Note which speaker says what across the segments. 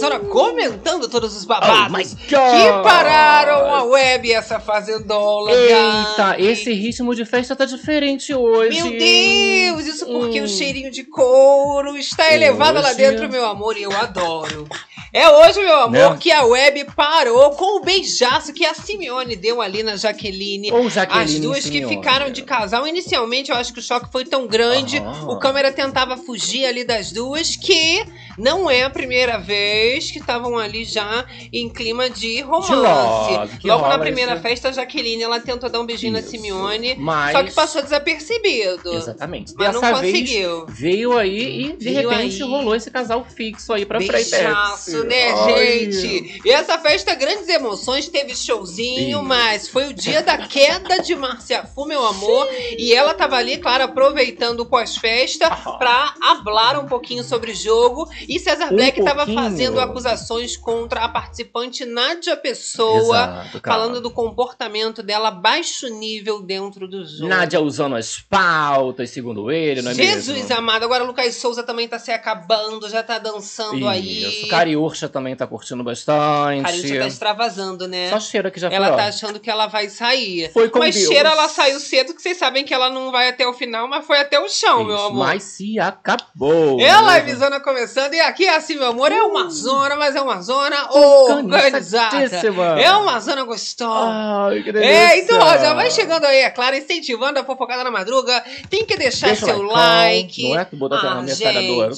Speaker 1: zona comentando todos os babados
Speaker 2: Oh
Speaker 1: que pararam a web essa fazendola.
Speaker 2: Eita, esse ritmo de festa tá diferente hoje.
Speaker 1: Meu Deus, isso porque
Speaker 2: Hum.
Speaker 1: o cheirinho de couro está elevado lá
Speaker 2: Hoje-
Speaker 1: dentro, meu amor, e eu adoro. É hoje, meu amor,
Speaker 2: Né?
Speaker 1: que a web parou com o beijaço que a Simeone deu ali na Jaqueline.
Speaker 2: Ou Jaqueline
Speaker 1: As duas que ficaram de casal. Inicialmente, eu acho que o choque foi tão grande.
Speaker 2: Aham.
Speaker 1: O câmera tentava fugir ali das duas, que não é a primeira vez que estavam ali já em clima de romance.
Speaker 2: love, que
Speaker 1: Logo na primeira
Speaker 2: esse-
Speaker 1: festa, a Jaqueline ela tentou dar um beijinho na
Speaker 2: Isso.
Speaker 1: Simeone.
Speaker 2: Mas...
Speaker 1: Só que passou desapercebido.
Speaker 2: Exatamente.
Speaker 1: Mas não
Speaker 2: Dessa vez
Speaker 1: conseguiu.
Speaker 2: veio aí e de
Speaker 1: Veio
Speaker 2: repente
Speaker 1: aí.
Speaker 2: rolou esse casal fixo aí pra
Speaker 1: Beijaço,
Speaker 2: Freitex.
Speaker 1: né,
Speaker 2: Ai.
Speaker 1: gente? E essa festa, grandes emoções, teve showzinho,
Speaker 2: Isso.
Speaker 1: mas foi o dia da queda de Marcia Fu, meu amor. E ela tava ali, claro, aproveitando o pós-festa pra hablar um pouquinho sobre o jogo. E Cesar
Speaker 2: Um
Speaker 1: Black tava
Speaker 2: pouquinho.
Speaker 1: fazendo acusações contra a participante Nádia Pessoa,
Speaker 2: Exato,
Speaker 1: falando do comportamento dela baixo nível dentro do jogo.
Speaker 2: Nádia usando as pautas, segundo ele, não é
Speaker 1: Jesus
Speaker 2: mesmo?
Speaker 1: amado, agora o Lucas Souza também tá se acabando, já tá dançando aí.
Speaker 2: Isso, Cariúcha também tá curtindo bastante.
Speaker 1: Cariúcha tá extravasando, né?
Speaker 2: Só cheira que já
Speaker 1: Ela
Speaker 2: foi,
Speaker 1: tá
Speaker 2: ó.
Speaker 1: achando que ela vai sair.
Speaker 2: Foi com
Speaker 1: mas
Speaker 2: Deus.
Speaker 1: cheira, ela saiu cedo, que vocês sabem que ela não vai até o final, mas foi até o chão, meu
Speaker 2: Isso,
Speaker 1: amor.
Speaker 2: Mas se acabou.
Speaker 1: É a
Speaker 2: né?
Speaker 1: livezona começando, e aqui assim, meu amor, é uma zona, mas é uma zona organizada. É uma zona gostosa.
Speaker 2: Ai, que delícia.
Speaker 1: É, então, ó, já vai chegando aí, é claro, incentivando a fofocada na madruga. Tem que deixar
Speaker 2: Deixa
Speaker 1: seu like.
Speaker 2: Não é que botou
Speaker 1: Ah,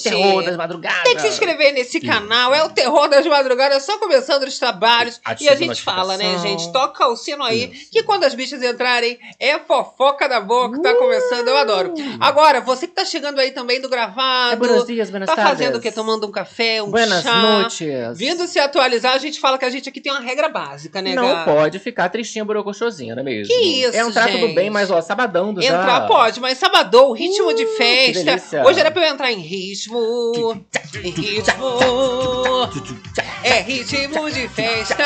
Speaker 2: terror das madrugadas.
Speaker 1: Tem que se inscrever nesse canal, é o terror das madrugadas, só começando os trabalhos.
Speaker 2: Ative
Speaker 1: e a gente fala, né, gente? Toca o sino aí,
Speaker 2: Isso.
Speaker 1: que quando as bichas entrarem, é fofoca da boca, tá começando, eu adoro. Agora, você que tá chegando aí também do
Speaker 2: É,
Speaker 1: gravado,
Speaker 2: buenos dias, buenas
Speaker 1: tá
Speaker 2: tardes.
Speaker 1: fazendo o quê? Tomando um café, um
Speaker 2: Buenas
Speaker 1: chá.
Speaker 2: noites.
Speaker 1: Vindo se atualizar, a gente fala que a gente aqui tem uma regra básica, né,
Speaker 2: Não
Speaker 1: Gá?
Speaker 2: pode ficar tristinha, borocochosinha, não é mesmo?
Speaker 1: Que isso,
Speaker 2: Entrar tudo
Speaker 1: gente.
Speaker 2: bem, mas ó, sabadão do já.
Speaker 1: Entrar pode, mas sabadão, ritmo de
Speaker 2: Uh,
Speaker 1: festa. Hoje era pra eu entrar em ritmo. Em ritmo. É ritmo de festa.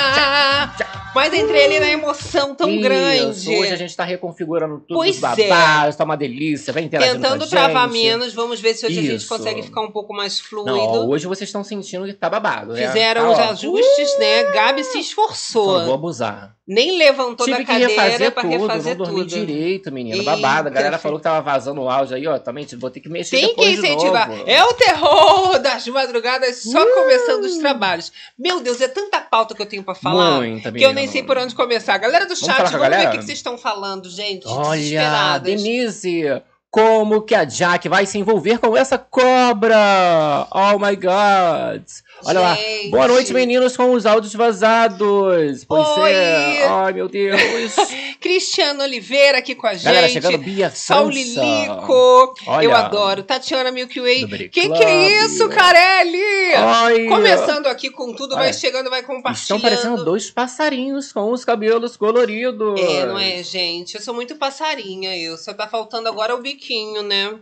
Speaker 1: Mas entrei ali na emoção tão
Speaker 2: Isso,
Speaker 1: grande.
Speaker 2: Hoje a gente tá reconfigurando tudo
Speaker 1: Pois
Speaker 2: os babados, tá uma delícia, vem interagindo
Speaker 1: Tentando travar menos, vamos ver se hoje a gente
Speaker 2: Isso.
Speaker 1: consegue ficar um pouco mais fluido.
Speaker 2: Não, hoje vocês estão sentindo que tá babado, né?
Speaker 1: Fizeram
Speaker 2: Tá,
Speaker 1: os
Speaker 2: ó,
Speaker 1: ajustes, né? Gabi se
Speaker 2: Só não vou
Speaker 1: esforçou.
Speaker 2: abusar.
Speaker 1: Nem levantou
Speaker 2: Tive
Speaker 1: da
Speaker 2: que
Speaker 1: cadeira
Speaker 2: refazer
Speaker 1: pra
Speaker 2: tudo,
Speaker 1: refazer
Speaker 2: não dormi
Speaker 1: tudo.
Speaker 2: direito, menino.
Speaker 1: Eita,
Speaker 2: Babado. A galera falou que tava vazando o áudio aí, ó. Também vou ter que mexer
Speaker 1: Tem que incentivar.
Speaker 2: novo.
Speaker 1: É o terror das madrugadas, só
Speaker 2: Uh!
Speaker 1: começando os trabalhos. Meu Deus, é tanta pauta que eu tenho pra falar.
Speaker 2: Muita,
Speaker 1: Que eu nem sei por onde começar. Galera do
Speaker 2: Vamos
Speaker 1: chat,
Speaker 2: a
Speaker 1: vamos ver o que, que vocês estão falando, gente.
Speaker 2: Olha,
Speaker 1: Desesperadas.
Speaker 2: Denise, como que a Jack vai se envolver com essa cobra? Oh my God. Olha lá.
Speaker 1: Gente.
Speaker 2: Boa noite, meninos, com os áudios vazados. Pois
Speaker 1: Oi.
Speaker 2: é. Ai, meu Deus.
Speaker 1: Cristiano Oliveira aqui com a gente.
Speaker 2: Galera, chegando Bia
Speaker 1: Saul
Speaker 2: França.
Speaker 1: Lilico.
Speaker 2: Olha.
Speaker 1: Eu adoro. Tatiana Milky Way. Que que é isso, Carelli?
Speaker 2: Ai.
Speaker 1: Começando aqui com tudo, vai chegando, vai compartilhando.
Speaker 2: Estão parecendo dois passarinhos com os cabelos coloridos.
Speaker 1: É, não é, gente? Eu sou muito passarinha, eu. Só tá faltando agora o biquinho, né?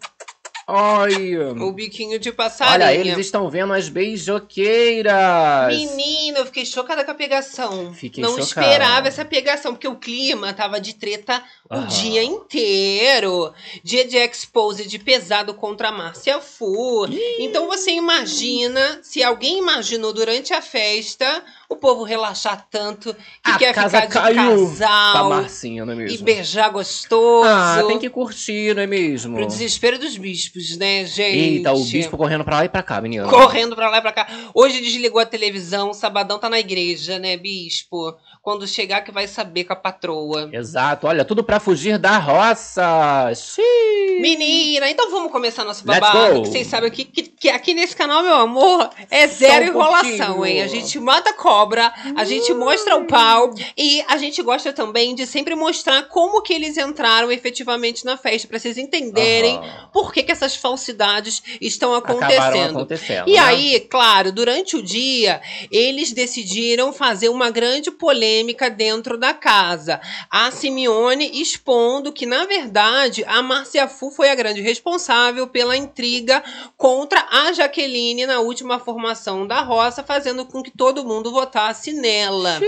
Speaker 2: Ai.
Speaker 1: O biquinho de passarinha.
Speaker 2: Olha, eles estão vendo as beijoqueiras.
Speaker 1: Menina, eu fiquei chocada com a pegação.
Speaker 2: Fiquei
Speaker 1: Não
Speaker 2: chocado.
Speaker 1: esperava essa pegação, porque o clima tava de treta o dia inteiro. Dia de expose de pesado contra a Márcia Fu. Então você imagina, se alguém imaginou durante a festa, o povo relaxar tanto que
Speaker 2: A
Speaker 1: quer
Speaker 2: casa
Speaker 1: ficar de
Speaker 2: caiu
Speaker 1: casal
Speaker 2: Pra Marcinha, não é
Speaker 1: e
Speaker 2: mesmo?
Speaker 1: beijar gostoso.
Speaker 2: Ah, tem que curtir, não é mesmo?
Speaker 1: Pro desespero dos bispos, né, gente?
Speaker 2: Eita, o bispo correndo pra lá e pra cá, menino.
Speaker 1: Correndo pra lá e pra cá. Hoje desligou a televisão, sabadão tá na igreja, né, bispo? Quando chegar que vai saber com a patroa.
Speaker 2: Exato, olha, tudo pra fugir da roça. Xiii.
Speaker 1: Menina, então vamos começar nosso babado. Que vocês sabem que, que, que aqui nesse canal, meu amor, é zero enrolação, hein? A gente mata cobra, a gente mostra o pau e a gente gosta também de sempre mostrar como que eles entraram efetivamente na festa, pra vocês entenderem
Speaker 2: Aham.
Speaker 1: por que, que essas falsidades estão acontecendo.
Speaker 2: acontecendo.
Speaker 1: E
Speaker 2: né?
Speaker 1: aí, claro, durante o dia, eles decidiram fazer uma grande polêmica dentro da casa. A Simeone expondo que, na verdade, a Márcia Fu Fu foi a grande responsável pela intriga contra a Jaqueline na última formação da roça, fazendo com que todo mundo votasse nela.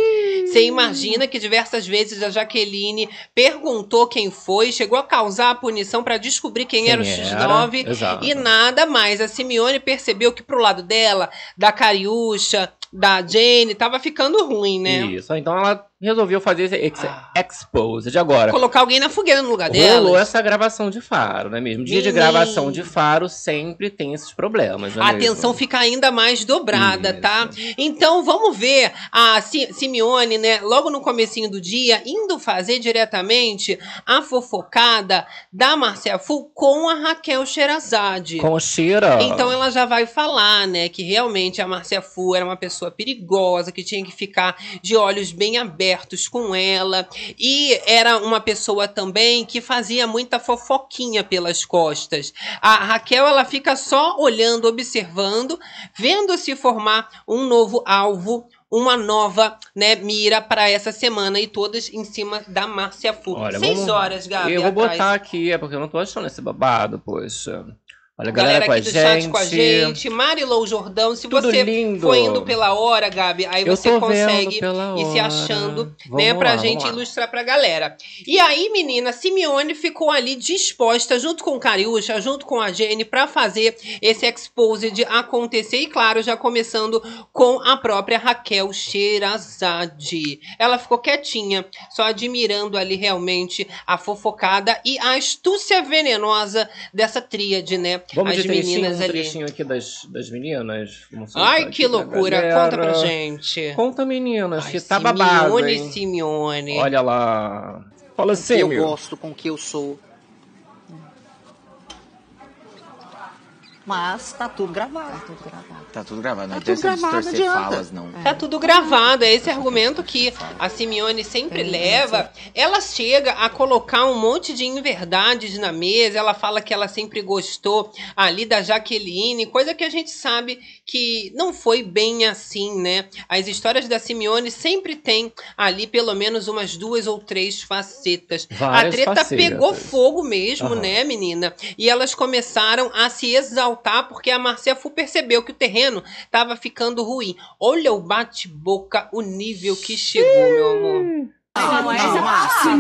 Speaker 1: Você imagina que diversas vezes a Jaqueline perguntou quem foi, chegou a causar a punição para descobrir quem,
Speaker 2: Quem
Speaker 1: era o X9
Speaker 2: era, exato.
Speaker 1: e nada mais. A Simeone percebeu que pro lado dela, da Cariúcha, da Jane, tava ficando ruim, né?
Speaker 2: Isso, então ela resolveu fazer esse ex
Speaker 1: Ah.
Speaker 2: exposed agora.
Speaker 1: Colocar alguém na fogueira no lugar dela.
Speaker 2: Rolou essa gravação de faro, não é mesmo? Dia de gravação de faro sempre tem esses problemas, é
Speaker 1: A
Speaker 2: mesmo?
Speaker 1: atenção fica ainda mais dobrada,
Speaker 2: Isso.
Speaker 1: tá? Então vamos ver a Si- Simeone, né, logo no comecinho do dia, indo fazer diretamente a fofocada da Marcia Fu com a Raquel Sherazade.
Speaker 2: Com cheira.
Speaker 1: Então ela já vai falar, né, que realmente a Márcia Fu era uma pessoa perigosa, que tinha que ficar de olhos bem abertos com ela. E era uma pessoa também que fazia muita fofoquinha pelas costas. A Raquel, ela fica só olhando, observando, vendo se formar um novo alvo. Uma nova né, mira para essa semana e todas em cima da Márcia Fu.
Speaker 2: Olha,
Speaker 1: Seis
Speaker 2: vamos-
Speaker 1: horas, Gabi.
Speaker 2: eu vou
Speaker 1: atrás.
Speaker 2: botar aqui, é porque eu não tô achando esse babado, poxa. Olha, a
Speaker 1: Galera,
Speaker 2: galera, com a
Speaker 1: aqui do
Speaker 2: gente.
Speaker 1: chat com a gente. Marilou Jordão, se
Speaker 2: Tudo
Speaker 1: você
Speaker 2: lindo.
Speaker 1: for indo pela hora, Gabi, aí
Speaker 2: Eu
Speaker 1: você consegue ir se achando,
Speaker 2: Vamos
Speaker 1: né, pra
Speaker 2: lá,
Speaker 1: gente
Speaker 2: vamos lá.
Speaker 1: ilustrar pra galera. E aí, menina, Simeone ficou ali disposta, junto com Cariúcha, junto com a Jenny, pra fazer esse exposed acontecer. E claro, já começando com a própria Raquel Sherazade. Ela ficou quietinha, só admirando ali realmente a fofocada e a astúcia venenosa dessa tríade, né?
Speaker 2: Vamos
Speaker 1: As
Speaker 2: de trechinho,
Speaker 1: meninas
Speaker 2: um
Speaker 1: ali.
Speaker 2: trechinho aqui das, das meninas.
Speaker 1: Ai,
Speaker 2: aqui
Speaker 1: que
Speaker 2: pra
Speaker 1: loucura. Conta pra gente.
Speaker 2: Conta, meninas,
Speaker 1: Ai,
Speaker 2: que tá babado,
Speaker 1: Simeone? Simeone.
Speaker 2: Olha lá. Fala assim,
Speaker 3: eu gosto com o que eu sou. Mas tá tudo gravado.
Speaker 4: Tá tudo gravado, não
Speaker 3: Tá tudo
Speaker 4: adianta
Speaker 3: gravado,
Speaker 4: distorcer
Speaker 3: não adianta.
Speaker 4: falas, não.
Speaker 1: Tá tudo gravado, é esse argumento que a Simeone sempre leva. Ela chega a colocar um monte de inverdades na mesa, ela fala que ela sempre gostou ali da Jaqueline, coisa que a gente sabe que não foi bem assim, né? As histórias da Simeone sempre tem ali pelo menos umas duas ou três facetas.
Speaker 2: Várias
Speaker 1: a treta
Speaker 2: facetas.
Speaker 1: pegou fogo mesmo,
Speaker 2: Aham.
Speaker 1: né, menina? E elas começaram a se exaltar porque a Marcia Fu percebeu que o terreno tava ficando ruim. Olha o bate-boca, o nível que chegou, meu amor.
Speaker 3: Não,
Speaker 5: esteja
Speaker 3: Márcia.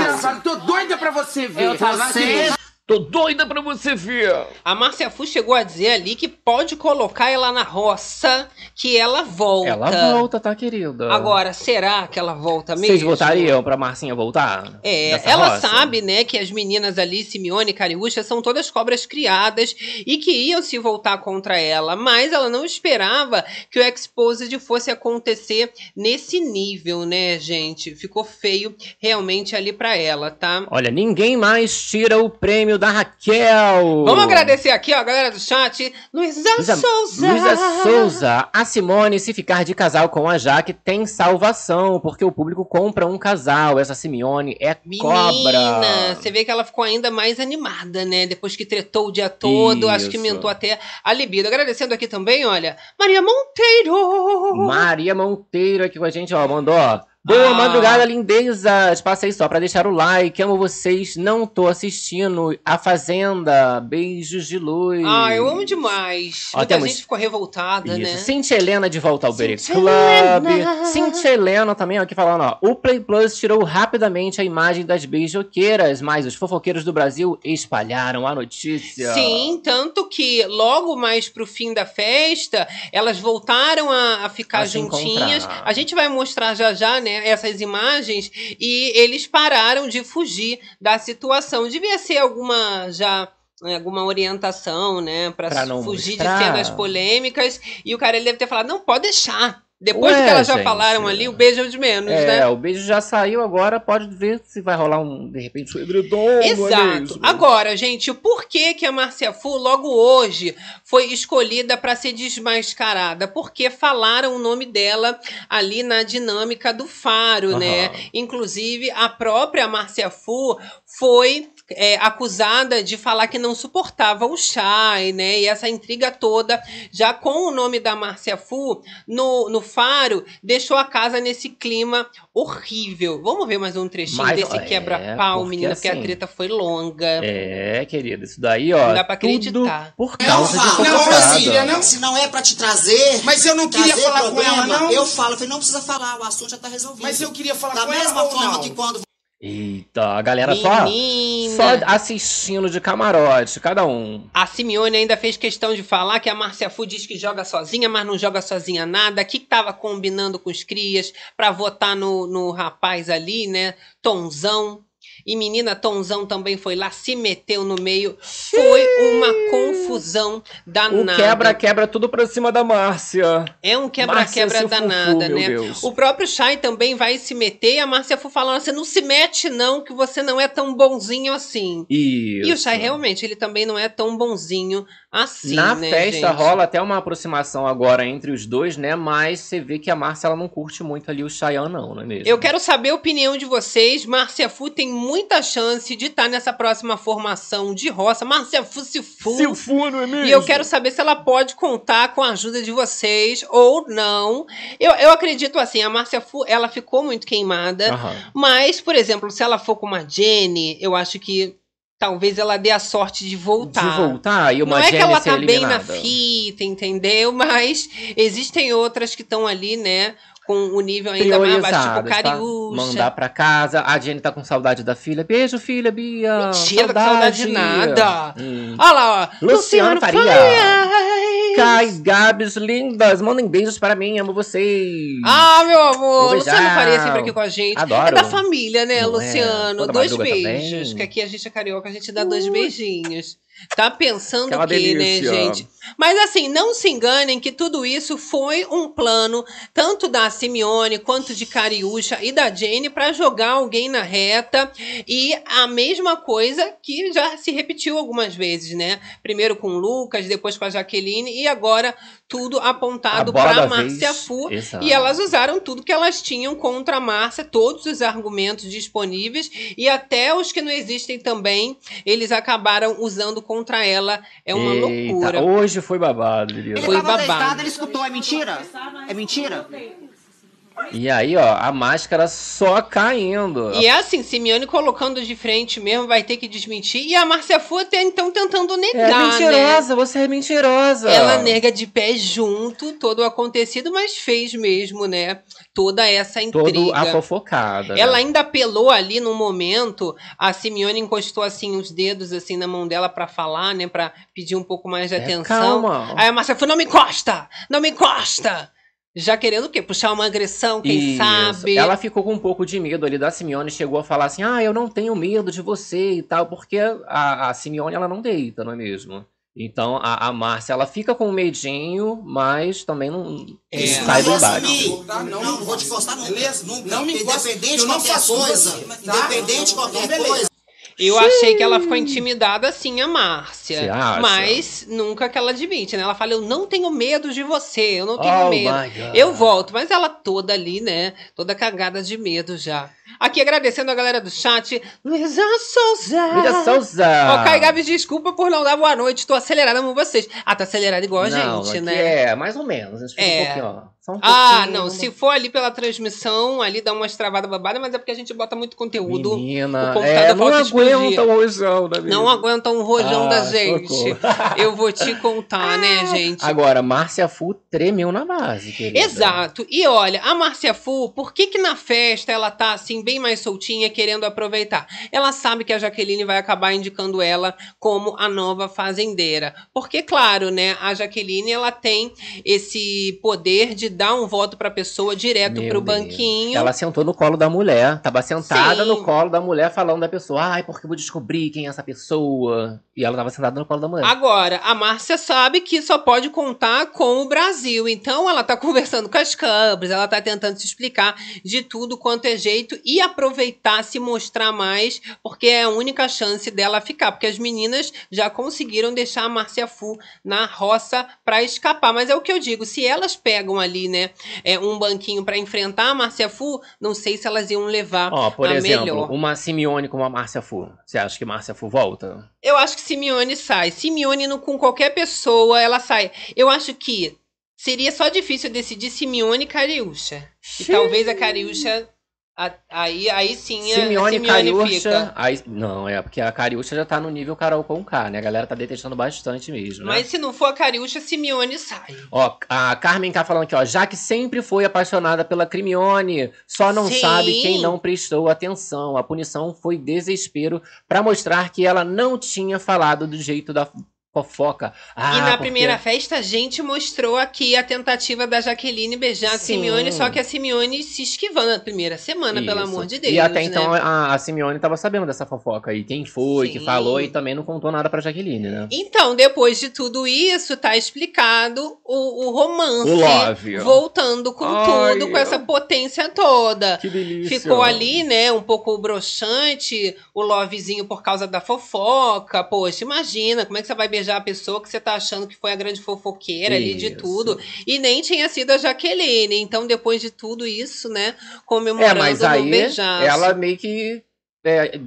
Speaker 5: engraçado. Tô doida pra você ver.
Speaker 3: Eu tava
Speaker 5: Você-
Speaker 2: Tô doida pra você ver.
Speaker 1: A Márcia Fu chegou a dizer ali que pode colocar ela na roça, que ela volta.
Speaker 2: Ela volta, tá, querida?
Speaker 1: Agora, será que ela volta mesmo?
Speaker 2: Vocês votariam pra Marcinha voltar?
Speaker 1: É, ela
Speaker 2: roça?
Speaker 1: sabe, né, que as meninas ali, Simeone e Cariúcha, são todas cobras criadas e que iam se voltar contra ela, mas ela não esperava que o Exposed fosse acontecer nesse nível, né, gente? Ficou feio realmente ali pra ela, tá?
Speaker 2: Olha, ninguém mais tira o prêmio da Raquel.
Speaker 1: Vamos agradecer aqui, ó, a galera do chat. Luísa
Speaker 2: Luísa-
Speaker 1: Souza.
Speaker 2: Luísa Souza, a Simone, se ficar de casal com a Jaque, tem salvação, porque o público compra um casal. Essa Simeone é cobra.
Speaker 1: Menina, você vê que ela ficou ainda mais animada, né? Depois que tretou o dia todo, acho que
Speaker 2: Isso.
Speaker 1: aumentou até a libido. Agradecendo aqui também, olha, Maria Monteiro.
Speaker 2: Maria Monteiro aqui com a gente, ó, mandou, ó. Boa
Speaker 1: Ah.
Speaker 2: madrugada, lindezas! Passei só pra deixar o like. Amo vocês. Não tô assistindo A Fazenda. Beijos de luz.
Speaker 1: Ah, eu amo demais.
Speaker 2: Ó,
Speaker 1: Muita
Speaker 2: temos-
Speaker 1: gente ficou revoltada,
Speaker 2: Isso.
Speaker 1: né?
Speaker 2: Cintia Helena de volta ao Berry Club. Cintia Helena também, ó, aqui falando, ó. O Play Plus tirou rapidamente a imagem das beijoqueiras, mas os fofoqueiros do Brasil espalharam a notícia.
Speaker 1: Sim, tanto que logo mais pro fim da festa, elas voltaram a, a ficar
Speaker 2: A
Speaker 1: juntinhas. A gente vai mostrar já já, né, essas imagens. E eles pararam de fugir da situação. Devia ser alguma já. né, Alguma orientação, né?
Speaker 2: Não
Speaker 1: fugir
Speaker 2: mostrar.
Speaker 1: de cenas polêmicas. E o cara ele deve ter falado: não, pode deixar. Depois
Speaker 2: Ué,
Speaker 1: que elas já
Speaker 2: gente.
Speaker 1: falaram ali, o beijo é o de menos,
Speaker 2: É,
Speaker 1: né?
Speaker 2: o beijo já saiu agora, pode ver se vai rolar um, de repente, um é
Speaker 1: Exato.
Speaker 2: mesmo?
Speaker 1: Agora, gente, o porquê que a Marcia Fu logo hoje foi escolhida para ser desmascarada? Porque falaram o nome dela ali na dinâmica do Faro,
Speaker 2: Aham.
Speaker 1: né? Inclusive, a própria Marcia Fu foi é, acusada de falar que não suportava o Chay, né? E essa intriga toda, já com o nome da Márcia Fu no, no Faro, deixou a casa nesse clima horrível. Vamos ver mais um trechinho
Speaker 2: Mas,
Speaker 1: desse
Speaker 2: é,
Speaker 1: quebra-pau, menina, porque a
Speaker 2: assim,
Speaker 1: treta foi longa.
Speaker 2: É, querida, isso daí, ó.
Speaker 1: Não dá pra acreditar.
Speaker 2: Por
Speaker 4: Não,
Speaker 2: causa de
Speaker 4: fala.
Speaker 5: Não. Brasília, não.
Speaker 4: Se não é pra te trazer.
Speaker 5: Mas eu não queria falar com
Speaker 4: problema,
Speaker 5: ela, não.
Speaker 4: Eu falo, eu falei, não precisa falar, o assunto já tá resolvido.
Speaker 5: Mas eu queria falar
Speaker 4: da
Speaker 5: com ela
Speaker 4: mesma
Speaker 5: ou
Speaker 4: forma
Speaker 5: não?
Speaker 4: que quando
Speaker 2: Eita, a galera só,
Speaker 1: Menina.
Speaker 2: só assistindo de camarote, cada um.
Speaker 1: A Simeone ainda fez questão de falar que a Márcia Fu diz que joga sozinha, mas não joga sozinha nada. Que tava combinando com os crias pra votar no, no rapaz ali, né? Tonzão. E menina Tonzão também foi lá, se meteu no meio. Foi uma confusão
Speaker 2: O
Speaker 1: danada.
Speaker 2: quebra-quebra tudo pra cima da Márcia.
Speaker 1: É um quebra-quebra danada,
Speaker 2: Fufu,
Speaker 1: né?
Speaker 2: Deus.
Speaker 1: O próprio Chay também vai se meter e a Márcia Fu falando: você não se mete, não, que você não é tão bonzinho assim.
Speaker 2: Isso.
Speaker 1: E o Chay realmente, ele também não é tão bonzinho assim.
Speaker 2: Na
Speaker 1: né,
Speaker 2: festa
Speaker 1: gente?
Speaker 2: rola até uma aproximação agora entre os dois, né? Mas você vê que a Márcia ela não curte muito ali o Chayanne, não, não é mesmo?
Speaker 1: Eu quero saber a opinião de vocês. Márcia Fu tem muita chance de estar nessa próxima formação de roça. Márcia Fu se fu.
Speaker 2: Se fu, não é mesmo?
Speaker 1: E eu quero saber se ela pode contar com a ajuda de vocês ou não. Eu, eu acredito assim, a Márcia Fu, ela ficou muito queimada.
Speaker 2: Aham.
Speaker 1: Mas, por exemplo, se ela for com uma Jenny, eu acho que talvez ela dê a sorte de voltar.
Speaker 2: De voltar e uma
Speaker 1: Não é que ela tá bem na
Speaker 2: eliminada.
Speaker 1: fita, entendeu? Mas existem outras que estão ali, né? Com o nível ainda mais baixo, tipo
Speaker 2: tá?
Speaker 1: Cariúcha.
Speaker 2: Mandar pra casa. A Jenny tá com saudade da filha. Beijo, filha, Bia.
Speaker 1: Mentira, com saudade de nada.
Speaker 2: Hum.
Speaker 1: Olha lá, ó.
Speaker 2: Luciano Faria. Kai, Gabs, lindas. Mandem beijos para mim. Amo vocês.
Speaker 1: Ah, meu amor, Luciano. Faria sempre aqui com a gente.
Speaker 2: Adoro.
Speaker 1: É da família, né,
Speaker 2: Não é?
Speaker 1: Luciano?
Speaker 2: Toda
Speaker 1: dois beijos.
Speaker 2: também.
Speaker 1: Que aqui a gente é carioca, a gente dá dois beijinhos. Tá pensando
Speaker 2: Aquela
Speaker 1: o quê,
Speaker 2: delícia.
Speaker 1: né, gente? Mas assim, não se enganem que tudo isso foi um plano, tanto da Simeone quanto de Cariúcha e da Jane, para jogar alguém na reta. E a mesma coisa que já se repetiu algumas vezes, né? Primeiro com o Lucas, depois com a Jaqueline e agora tudo apontado para Márcia
Speaker 2: vez.
Speaker 1: Fu.
Speaker 2: Exato.
Speaker 1: E elas usaram tudo que elas tinham contra a Márcia, todos os argumentos disponíveis e até os que não existem também, eles acabaram usando contra ela. É uma
Speaker 2: Eita,
Speaker 1: loucura.
Speaker 2: Hoje foi babado, menino.
Speaker 4: Ele
Speaker 1: Foi babado.
Speaker 4: ele escutou, é mentira? É mentira?
Speaker 2: E aí, ó, a máscara só caindo.
Speaker 1: E é assim, Simeone colocando de frente mesmo, vai ter que desmentir. E a Márcia Fu até então tentando
Speaker 2: É
Speaker 1: negar, né?
Speaker 2: mentirosa, você é mentirosa.
Speaker 1: Ela nega de pé junto todo o acontecido, mas fez mesmo, né? Toda essa intriga.
Speaker 2: Todo a fofocada. né?
Speaker 1: Ela ainda apelou ali no momento, a Simeone encostou assim os dedos assim na mão dela pra falar, né, Pra pedir um pouco mais de
Speaker 2: É,
Speaker 1: atenção.
Speaker 2: calma.
Speaker 1: Aí a Márcia falou: "Não me encosta! Não me encosta!" Já querendo o quê? Puxar uma agressão, quem
Speaker 2: Isso.
Speaker 1: sabe?
Speaker 2: Ela ficou com um pouco de medo ali da Simeone, chegou a falar assim: "Ah, eu não tenho medo de você" e tal, porque a, a Simeone ela não deita, não é mesmo? Então a, a Márcia ela fica com medinho, mas também não,
Speaker 1: É.
Speaker 2: não sai
Speaker 4: não
Speaker 2: do
Speaker 4: vou
Speaker 2: embate.
Speaker 4: assumir.
Speaker 5: Tá,
Speaker 4: Não,
Speaker 5: não.
Speaker 4: não vou te forçar nunca.
Speaker 5: Beleza?
Speaker 4: Nunca.
Speaker 5: Não me encosta,
Speaker 4: Independente de
Speaker 5: não
Speaker 4: qualquer
Speaker 5: faço com
Speaker 4: coisa.
Speaker 5: tá?
Speaker 4: Independente de qualquer
Speaker 5: Então,
Speaker 4: coisa.
Speaker 1: Eu achei que ela ficou intimidada sim, a Márcia. Mas nunca que ela admite, né? Ela fala: "Eu não tenho medo de você, eu não tenho
Speaker 2: Oh
Speaker 1: medo". Eu volto, mas ela toda ali, né? Toda cagada de medo já. Aqui agradecendo a galera do chat. Luísa Souza.
Speaker 2: Luísa Souza.
Speaker 1: Ó, Kai Gabs, desculpa por não dar boa noite. Tô acelerada com vocês. Ah, tá acelerada igual a
Speaker 2: não,
Speaker 1: gente, né?
Speaker 2: É, mais ou menos. A gente
Speaker 1: É.
Speaker 2: um pouquinho, ó. Só um
Speaker 1: Ah, não. Se for ali pela transmissão, ali dá umas travadas babadas, mas é porque a gente bota muito conteúdo.
Speaker 2: Menina, é, não aguenta o rojão da
Speaker 1: Não aguenta um rojão
Speaker 2: Ah,
Speaker 1: da gente.
Speaker 2: socorro.
Speaker 1: Eu vou te contar, né, gente?
Speaker 2: Agora, Márcia Fu tremeu na base, querida.
Speaker 1: Exato. E olha, a Márcia Fu, por que que na festa ela tá assim bem mais soltinha, querendo aproveitar? Ela sabe que a Jaqueline vai acabar indicando ela como a nova fazendeira. Porque claro, né, a Jaqueline ela tem esse poder de dar um voto pra pessoa direto
Speaker 2: Meu
Speaker 1: pro
Speaker 2: Deus.
Speaker 1: banquinho.
Speaker 2: Ela sentou no colo da mulher, tava sentada
Speaker 1: Sim.
Speaker 2: no colo da mulher falando da pessoa. Ai, porque eu vou descobrir quem é essa pessoa. E ela tava sentada no colo da mulher.
Speaker 1: Agora, a Márcia sabe que só pode contar com o Brasil. Então, ela tá conversando com as câmeras, ela tá tentando se explicar de tudo quanto é jeito e aproveitar, se mostrar mais, porque é a única chance dela ficar. Porque as meninas já conseguiram deixar a Márcia Fu na roça pra escapar. Mas é o que eu digo: se elas pegam ali né, é, um banquinho pra enfrentar a Márcia Fu, não sei se elas iam levar
Speaker 2: Ó, por exemplo,
Speaker 1: melhor.
Speaker 2: uma Simeone com uma Márcia Fu. Você acha que Márcia Fu volta?
Speaker 1: Eu acho que Simeone sai. Simeone no- com qualquer pessoa, ela sai. Eu acho que seria só difícil decidir Simeone e Cariúcha. E talvez a Cariúcha. A- Aí, aí sim a
Speaker 2: Simeone,
Speaker 1: Simeone
Speaker 2: Cariúcha. Aí, não, é porque a Cariúcha já tá no nível Carol com K, né? A galera tá detestando bastante mesmo, né?
Speaker 1: Mas se não for a Cariúcha, Simeone sai.
Speaker 2: Ó, a Carmen tá falando aqui, ó. Já que sempre foi apaixonada pela Crimione, só não
Speaker 1: Sim.
Speaker 2: sabe quem não prestou atenção. A punição foi desespero pra mostrar que ela não tinha falado do jeito da fofoca. Ah,
Speaker 1: e na
Speaker 2: porque-
Speaker 1: primeira festa, a gente mostrou aqui a tentativa da Jaqueline beijar a
Speaker 2: Sim.
Speaker 1: Simeone, só que a Simeone se esquivando na primeira semana, pelo
Speaker 2: Isso.
Speaker 1: amor de Deus.
Speaker 2: E até
Speaker 1: né?
Speaker 2: então a, a Simeone tava sabendo dessa fofoca aí. Quem foi, que
Speaker 1: Sim.
Speaker 2: falou e também não contou nada pra Jaqueline, né?
Speaker 1: Então, depois de tudo isso, tá explicado o, o romance.
Speaker 2: O love.
Speaker 1: Voltando com
Speaker 2: Ai,
Speaker 1: tudo, com essa potência toda.
Speaker 2: Que delícia.
Speaker 1: Ficou ali, né, um pouco broxante, o lovezinho por causa da fofoca. Poxa, imagina, como é que você vai beijar a pessoa que você tá achando que foi a grande fofoqueira ali de
Speaker 2: Isso.
Speaker 1: tudo. E nem tinha sido a Jaqueline. Então, depois de tudo isso, né,
Speaker 2: É,
Speaker 1: comemorando
Speaker 2: mas
Speaker 1: no
Speaker 2: aí
Speaker 1: beijaço.
Speaker 2: ela meio que é,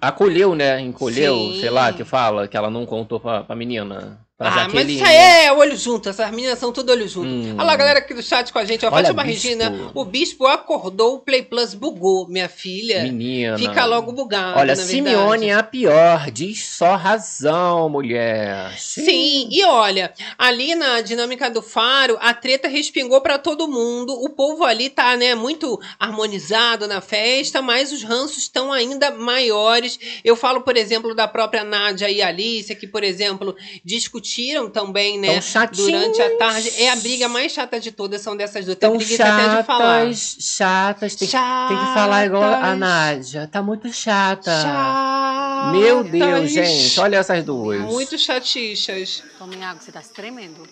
Speaker 2: acolheu, né? Encolheu,
Speaker 1: Sim.
Speaker 2: sei lá, que fala, que ela não contou pra, pra menina.
Speaker 1: Ah, mas isso aí é olho junto, essas meninas são tudo olho junto.
Speaker 2: Hum.
Speaker 1: Olha lá, galera aqui do chat com a gente, ó.
Speaker 2: Olha,
Speaker 1: Fátima
Speaker 2: bispo.
Speaker 1: Regina, o bispo acordou, o Play Plus bugou, minha filha.
Speaker 2: Menina.
Speaker 1: Fica logo bugado,
Speaker 2: Olha, Simeone é a pior. Diz só razão, mulher.
Speaker 1: Sim, e olha, ali na dinâmica do Faro, a treta respingou pra todo mundo. O povo ali tá, né, muito harmonizado na festa, mas os ranços estão ainda maiores. Eu falo, por exemplo, da própria Nádia e Alicia, que, por exemplo, discutiram também, né,
Speaker 2: Tão chatinhos.
Speaker 1: durante a tarde. É a briga mais chata de todas, são dessas duas. Tem
Speaker 2: Tão
Speaker 1: preguiça até de falar.
Speaker 2: chatas, chatas. Tem, tem que falar igual a
Speaker 1: Chatas.
Speaker 2: Nádia. Tá muito chata.
Speaker 1: Chatas.
Speaker 2: Meu Deus, gente. Olha essas duas.
Speaker 1: Muito chatichas.
Speaker 6: Tomem água, você tá tremendo.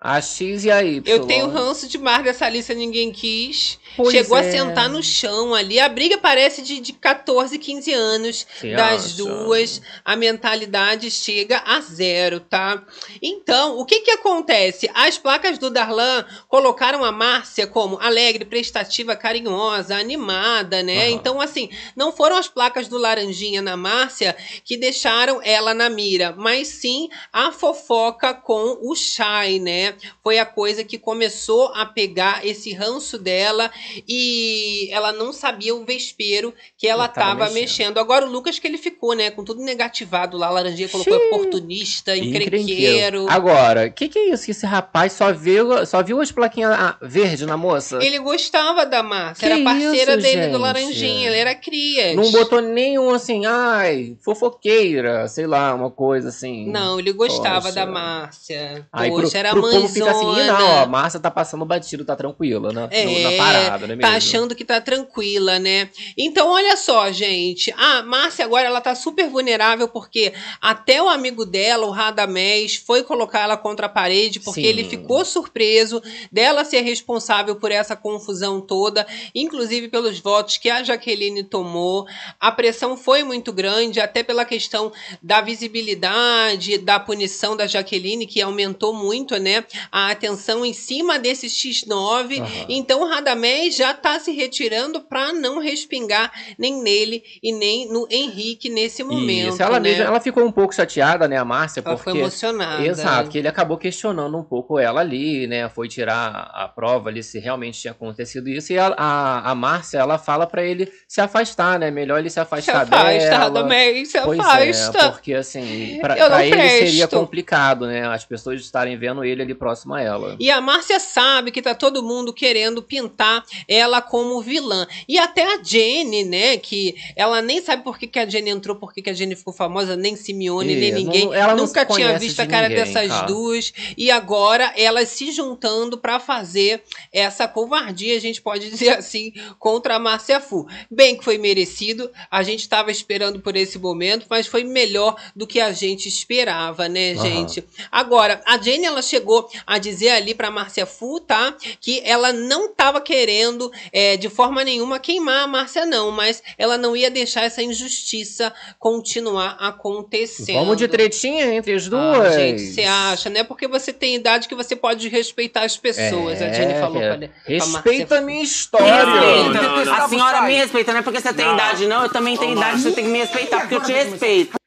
Speaker 2: A X e a Y.
Speaker 1: Eu tenho ranço demais dessa Alicia Ninguém Quis.
Speaker 2: Pois
Speaker 1: Chegou a
Speaker 2: é.
Speaker 1: sentar no chão ali. A briga parece de, de 14, 15 anos
Speaker 2: Você
Speaker 1: das
Speaker 2: acha?
Speaker 1: duas. A mentalidade chega a zero, tá? Então, o que que acontece? As placas do Darlan colocaram a Márcia como alegre, prestativa, carinhosa, animada, né?
Speaker 2: Aham.
Speaker 1: Então, assim, não foram as placas do Laranjinha na Márcia que deixaram ela na mira, mas sim a fofoca com o Shai, né? Foi a coisa que começou a pegar esse ranço dela e ela não sabia o vespeiro que ela
Speaker 2: Ela tava
Speaker 1: estava
Speaker 2: mexendo.
Speaker 1: mexendo. Agora o Lucas que ele ficou, né, com tudo negativado lá, a Laranjinha colocou
Speaker 2: Xiii.
Speaker 1: oportunista,
Speaker 2: Encrenqueiro. Agora, o que, que é isso? Que esse rapaz só viu, só viu as plaquinhas ah, verde na moça?
Speaker 1: Ele gostava da Márcia, era parceira
Speaker 2: isso,
Speaker 1: dele do
Speaker 2: gente?
Speaker 1: Laranjinha, ele era cria.
Speaker 2: Não botou nenhum assim, ai, fofoqueira, sei lá, uma coisa assim.
Speaker 1: Não, ele gostava
Speaker 2: Poxa.
Speaker 1: da Márcia.
Speaker 2: Aí
Speaker 1: Poxa,
Speaker 2: pro,
Speaker 1: era
Speaker 2: pro povo fica assim, não, ó, a Márcia tá passando batido, tá tranquila, né?
Speaker 1: É,
Speaker 2: no- na parada, né
Speaker 1: Tá
Speaker 2: mesmo?
Speaker 1: achando que tá tranquila, né? Então, olha só, gente. A Márcia agora ela tá super vulnerável porque até o amigo dela, o Radamés, foi colocar ela contra a parede porque
Speaker 2: Sim.
Speaker 1: ele ficou surpreso dela ser responsável por essa confusão toda, inclusive pelos votos que a Jaqueline tomou. A pressão foi muito grande, até pela questão da visibilidade, da punição da Jaqueline, que aumentou muito, né? A atenção em cima desse X9.
Speaker 2: Aham.
Speaker 1: Então o Radamés já está se retirando para não respingar nem nele e nem no Henrique nesse momento.
Speaker 2: Isso, ela
Speaker 1: né?
Speaker 2: mesma, ela ficou um pouco chateada, né, a Márcia,
Speaker 1: Ela
Speaker 2: porque...
Speaker 1: foi emocionada.
Speaker 2: Exato, que ele acabou questionando um pouco ela ali, né? Foi tirar a prova ali se realmente tinha acontecido isso. E a, a, a Márcia, ela fala pra ele se afastar, né? Melhor ele se
Speaker 1: Se
Speaker 2: afastar
Speaker 1: afasta,
Speaker 2: dela.
Speaker 1: Radamés, se
Speaker 2: Pois
Speaker 1: afasta.
Speaker 2: é, porque assim, pra, ele seria complicado, né? As pessoas estarem vendo ele ali próximo a ela.
Speaker 1: E a Márcia sabe que tá todo mundo querendo pintar ela como vilã. E até a Jenny, né? Que ela nem sabe por que, que a Jenny entrou, por que, que a Jenny ficou famosa, nem Simeone, nem
Speaker 2: É,
Speaker 1: ninguém.
Speaker 2: não- ela
Speaker 1: Nunca tinha visto a cara
Speaker 2: ninguém,
Speaker 1: dessas
Speaker 2: cara.
Speaker 1: duas. E agora elas se juntando pra fazer essa covardia, a gente pode dizer assim, contra a Márcia Fu. Bem que foi merecido, a gente estava esperando por esse momento, mas foi melhor do que a gente esperava, né, gente? Agora, a Jenny ela chegou a dizer ali pra Márcia Fu, tá? Que ela não tava querendo é, de forma nenhuma queimar a Márcia, não, mas ela não ia deixar essa injustiça continuar acontecendo.
Speaker 2: Vamos de tretinha entre as
Speaker 1: Ah,
Speaker 2: duas.
Speaker 1: gente, você acha, né? Porque você tem idade que você pode respeitar as pessoas. a Jenny falou
Speaker 2: é.
Speaker 1: pra, pra
Speaker 2: Respeita a
Speaker 1: Fu.
Speaker 2: minha história.
Speaker 6: Não, não, não.
Speaker 5: A senhora me respeita, não é porque você tem
Speaker 6: Não.
Speaker 5: idade, não. Eu também tenho idade, você tem que me respeitar, porque eu te respeito.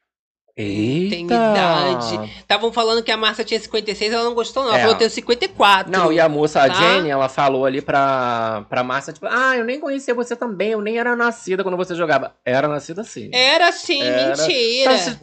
Speaker 2: Eita.
Speaker 1: Tem idade. Estavam falando que a Márcia tinha 56, ela não gostou, não. Ela
Speaker 2: É.
Speaker 1: falou que eu tenho 54.
Speaker 2: Não, e a moça, a
Speaker 1: Tá?
Speaker 2: Jenny, ela falou ali pra, pra Márcia, tipo, ah, eu nem conhecia você também, eu nem era nascida quando você jogava. Era nascida sim.
Speaker 1: Era sim,
Speaker 2: Era.
Speaker 1: mentira.
Speaker 2: Se-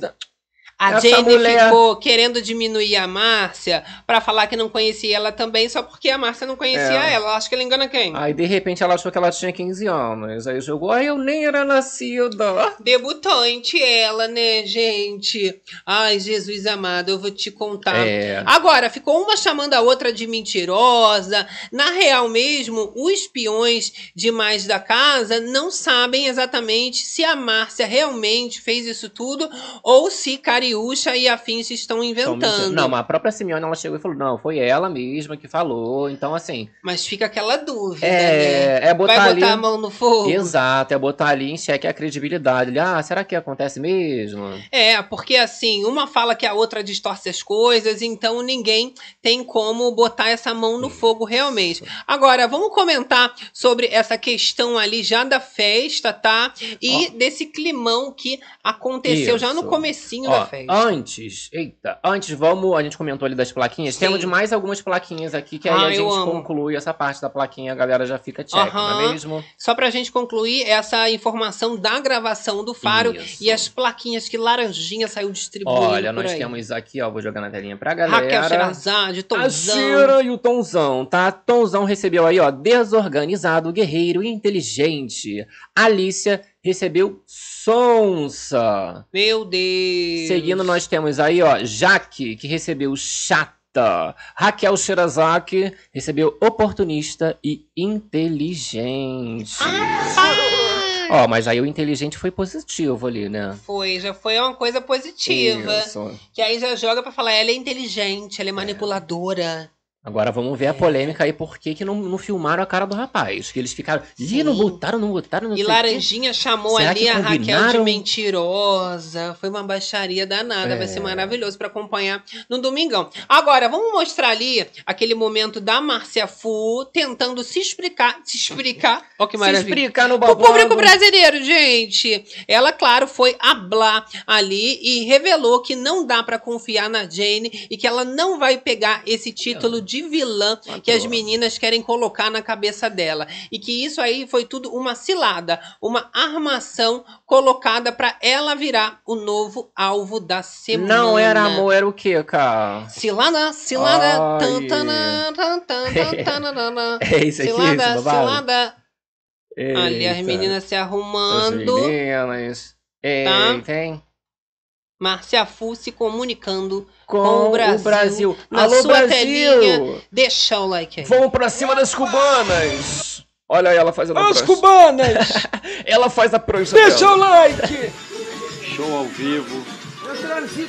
Speaker 1: A
Speaker 2: Essa
Speaker 1: Jenny
Speaker 2: mulher-
Speaker 1: ficou querendo diminuir a Márcia pra falar que não conhecia ela também, só porque a Márcia não conhecia
Speaker 2: É.
Speaker 1: ela. Acho que ela engana quem?
Speaker 2: Aí, de repente, ela achou que ela tinha 15 anos. Aí jogou, ai, eu nem era nascida.
Speaker 1: Debutante ela, né, gente? Ai, Jesus amado, eu vou te contar.
Speaker 2: É.
Speaker 1: Agora, ficou uma chamando a outra de mentirosa. Na real mesmo, os peões demais da casa não sabem exatamente se a Márcia realmente fez isso tudo ou se Cariúcha e afins estão inventando.
Speaker 2: Não, mas a própria Simeone, ela chegou e falou, não, foi ela mesma que falou. Então, assim,
Speaker 1: Mas fica aquela dúvida, né?
Speaker 2: é, é botar
Speaker 1: Vai
Speaker 2: ali...
Speaker 1: botar a mão no fogo?
Speaker 2: Exato, é botar ali em xeque a credibilidade. Ah, será que acontece mesmo?
Speaker 1: É, porque assim, uma fala que a outra distorce as coisas, então ninguém tem como botar essa mão no fogo realmente. Agora, vamos comentar sobre essa questão ali já da festa, tá? E desse climão que aconteceu já no
Speaker 2: Isso.
Speaker 1: comecinho
Speaker 2: Ó,
Speaker 1: da festa.
Speaker 2: Antes, eita, antes vamos, a gente comentou ali das plaquinhas,
Speaker 1: Sim.
Speaker 2: temos mais algumas plaquinhas aqui que aí
Speaker 1: Ah,
Speaker 2: a gente conclui essa parte da plaquinha, a galera já fica check, não é mesmo?
Speaker 1: Só pra gente concluir essa informação da gravação do Faro
Speaker 2: Isso.
Speaker 1: e as plaquinhas que Laranjinha saiu distribuindo
Speaker 2: Olha, nós
Speaker 1: aí.
Speaker 2: temos aqui, ó, vou jogar na telinha pra galera.
Speaker 1: Raquel Sherazade,
Speaker 2: A
Speaker 1: Tomzão.
Speaker 2: Shira e o Tonzão, tá? Tonzão recebeu aí, ó, desorganizado, guerreiro, inteligente. Alicia recebeu sonsa.
Speaker 1: Meu Deus.
Speaker 2: Seguindo, nós temos aí, ó, Jaque, que recebeu chata. Raquel Shirazaki recebeu oportunista e inteligente. Ó, mas aí o inteligente foi positivo ali, né?
Speaker 1: Foi, já foi uma coisa positiva.
Speaker 2: Isso.
Speaker 1: Que aí já joga pra falar, ela é inteligente, ela é manipuladora.
Speaker 2: Agora vamos ver a polêmica aí, por que que não, não filmaram a cara do rapaz? Que eles ficaram, ih, não botaram, não botaram, não
Speaker 1: E
Speaker 2: o quê."
Speaker 1: Laranjinha chamou
Speaker 2: Será
Speaker 1: ali a Raquel de mentirosa. Foi uma baixaria danada. Vai
Speaker 2: É.
Speaker 1: ser maravilhoso pra acompanhar no domingão. Agora, vamos mostrar ali aquele momento da Márcia Fu tentando se explicar. Se explicar. Ó, que
Speaker 2: Se
Speaker 1: maravilha.
Speaker 2: explicar no
Speaker 1: O
Speaker 2: babado.
Speaker 1: público brasileiro, gente. Ela, claro, foi hablar ali e revelou que não dá pra confiar na Jane e que ela não vai pegar esse título de vilã que as meninas querem colocar na cabeça dela. E que isso aí foi tudo uma cilada, uma armação colocada pra ela virar o novo alvo da semana.
Speaker 2: Não era amor, era o quê, cara?
Speaker 1: Cilada, cilada.
Speaker 2: Ai.
Speaker 1: tan, tanã, tan, tan, tan, tananana.
Speaker 2: É isso aqui,
Speaker 1: Cilada,
Speaker 2: babado?
Speaker 1: cilada. Ali as
Speaker 2: Eita.
Speaker 1: meninas se
Speaker 2: As
Speaker 1: arrumando.
Speaker 2: meninas.
Speaker 1: Tá.
Speaker 2: Eita, hein?
Speaker 1: Márcia Fu se comunicando.
Speaker 2: Com,
Speaker 1: o
Speaker 2: o
Speaker 1: Brasil.
Speaker 2: Brasil.
Speaker 1: Na
Speaker 2: Alô,
Speaker 1: sua
Speaker 2: Brasil!
Speaker 1: telinha. Deixa o like aí.
Speaker 2: Vamos pra cima das cubanas! Olha aí, ela fazendo a prancha.
Speaker 1: cubanas!
Speaker 2: Ela faz a prancha
Speaker 1: Deixa
Speaker 2: dela.
Speaker 1: o like!
Speaker 6: Show ao vivo.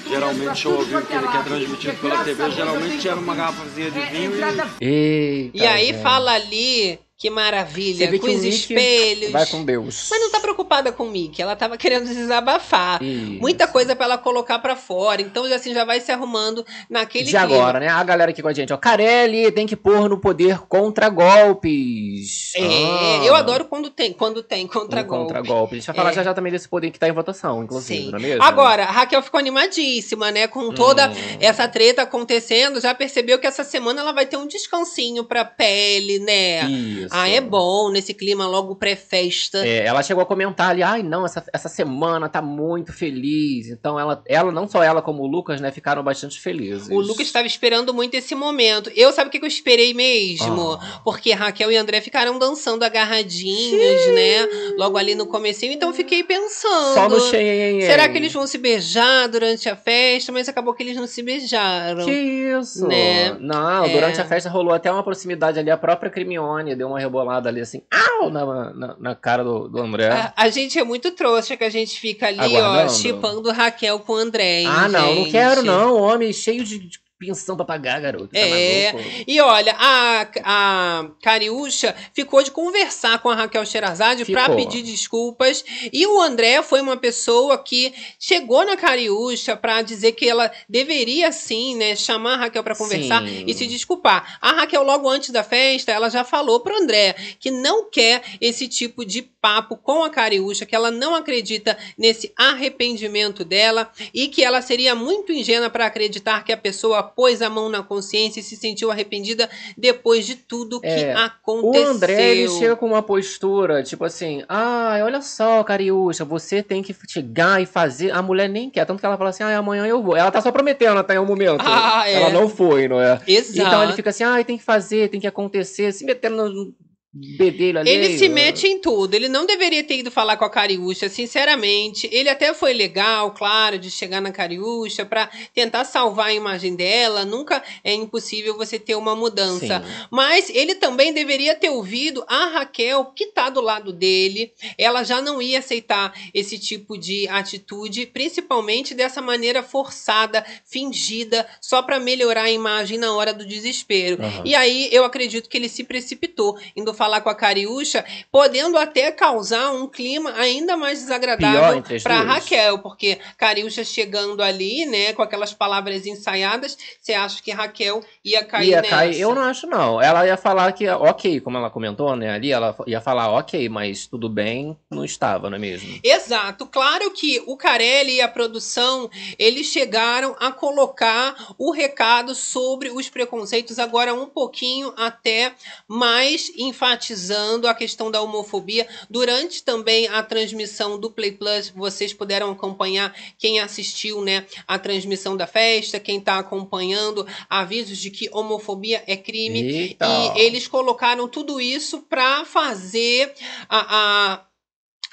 Speaker 6: Geralmente show ao vivo que ele quer transmitido pela TV, geralmente era uma garrafazinha de vinho e
Speaker 2: Eita,
Speaker 1: E aí
Speaker 2: gente.
Speaker 1: fala ali, que maravilha,
Speaker 2: Você vê
Speaker 1: com
Speaker 2: que o
Speaker 1: os
Speaker 2: Mickey
Speaker 1: espelhos.
Speaker 2: Vai com Deus.
Speaker 1: Mas não tá preocupada com o Mickey, ela tava querendo desabafar.
Speaker 2: Isso.
Speaker 1: Muita coisa pra ela colocar pra fora. Então, assim, já vai se arrumando naquele
Speaker 2: De
Speaker 1: clima.
Speaker 2: agora, né? A galera aqui com a gente, ó. Carelli tem que pôr no poder contra golpes.
Speaker 1: É,
Speaker 2: Ah.
Speaker 1: eu adoro quando tem, quando tem
Speaker 2: Um
Speaker 1: contra-golpe.
Speaker 2: contra-golpe. A gente vai falar
Speaker 1: É.
Speaker 2: já já também desse poder que tá em votação, inclusive,
Speaker 1: Sim.
Speaker 2: não é mesmo?
Speaker 1: Agora, a Raquel ficou animadíssima, né? Com toda
Speaker 2: Hum.
Speaker 1: essa treta acontecendo, já percebeu que essa semana ela vai ter um descansinho pra pele, né?
Speaker 2: Isso.
Speaker 1: Ah, é bom nesse clima logo pré-festa.
Speaker 2: É, ela chegou a comentar ali, ai não, essa, essa semana tá muito feliz. Então ela, ela, não só ela como o Lucas, né, ficaram bastante felizes.
Speaker 1: O Lucas estava esperando muito esse momento. Eu sabe o que que eu esperei mesmo?
Speaker 2: Ah.
Speaker 1: Porque Raquel e André ficaram dançando agarradinhos, né? Logo ali no comecinho. Então eu fiquei pensando.
Speaker 2: Só no.
Speaker 1: Será que eles vão se beijar durante a festa? Mas acabou que eles não se beijaram.
Speaker 2: Que isso?
Speaker 1: Né?
Speaker 2: Não,
Speaker 1: É.
Speaker 2: durante a festa rolou até uma proximidade ali. A própria Crimione deu uma rebolada ali assim, au, na, na, na cara do, do André.
Speaker 1: A, a gente é muito trouxa que a gente fica ali, ó,
Speaker 2: Aguardando.
Speaker 1: chipando Raquel com André. hein,
Speaker 2: ah, não, não
Speaker 1: gente?
Speaker 2: quero não. Homem cheio de, de pensão pra pagar, garoto. Tá
Speaker 1: É. E olha, a, a Cariúcha ficou de conversar com a Raquel Sherazade para pedir desculpas. E o André foi uma pessoa que chegou na Cariúcha para dizer que ela deveria sim, né, chamar a Raquel para conversar
Speaker 2: Sim.
Speaker 1: e se desculpar. A Raquel, logo antes da festa, ela já falou pro André que não quer esse tipo de papo com a Cariúcha, que ela não acredita nesse arrependimento dela e que ela seria muito ingênua para acreditar que a pessoa pôs a mão na consciência e se sentiu arrependida depois de tudo que
Speaker 2: É, O
Speaker 1: aconteceu.
Speaker 2: André, ele chega com uma postura, tipo assim, ai, olha só, Cariúcha, você tem que chegar e fazer. A mulher nem quer, tanto que ela fala assim, ai, amanhã eu vou. Ela tá só prometendo até o momento.
Speaker 1: Ah, é.
Speaker 2: Ela não foi, não é?
Speaker 1: Exato.
Speaker 2: Então ele fica assim, ai, tem que fazer, tem que acontecer, se metendo no bedelho ali.
Speaker 1: Ele se mete em tudo. Ele não deveria ter ido falar com a Cariúcha, sinceramente. Ele até foi legal, claro, de chegar na Cariúcha para tentar salvar a imagem dela. Nunca é impossível você ter uma mudança.
Speaker 2: Sim.
Speaker 1: Mas ele também deveria ter ouvido a Raquel, que tá do lado dele. Ela já não ia aceitar esse tipo de atitude, principalmente dessa maneira forçada, fingida, só para melhorar a imagem na hora do desespero.
Speaker 2: Aham.
Speaker 1: E aí eu acredito que ele se precipitou, indo falar com a Cariúcha, podendo até causar um clima ainda mais desagradável para. Raquel, porque Cariúcha chegando ali, né, com aquelas palavras ensaiadas, você acha que Raquel ia cair
Speaker 2: Ia
Speaker 1: nessa?
Speaker 2: cair, eu não acho não. Ela ia falar que, ok, como ela comentou, né, ali, ela ia falar, ok, mas tudo bem, não estava, não é mesmo?
Speaker 1: Exato. Claro que o Carelli e a produção, eles chegaram a colocar o recado sobre os preconceitos agora um pouquinho até mais enfatizando a questão da homofobia. Durante também a transmissão do Play Plus, vocês puderam acompanhar quem assistiu, né, a transmissão da festa, quem está acompanhando, avisos de que homofobia é crime.
Speaker 2: Eita.
Speaker 1: E eles colocaram tudo isso para fazer a, a-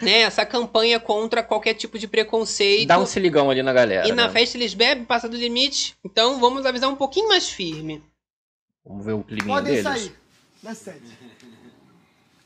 Speaker 1: né, essa campanha contra qualquer tipo de preconceito.
Speaker 2: Dá um se ligão ali na galera.
Speaker 1: E na
Speaker 2: né?
Speaker 1: festa eles bebem, passa do limite. Então vamos avisar um pouquinho mais firme.
Speaker 2: Vamos ver o
Speaker 7: Podem
Speaker 2: deles.
Speaker 7: sair da sede.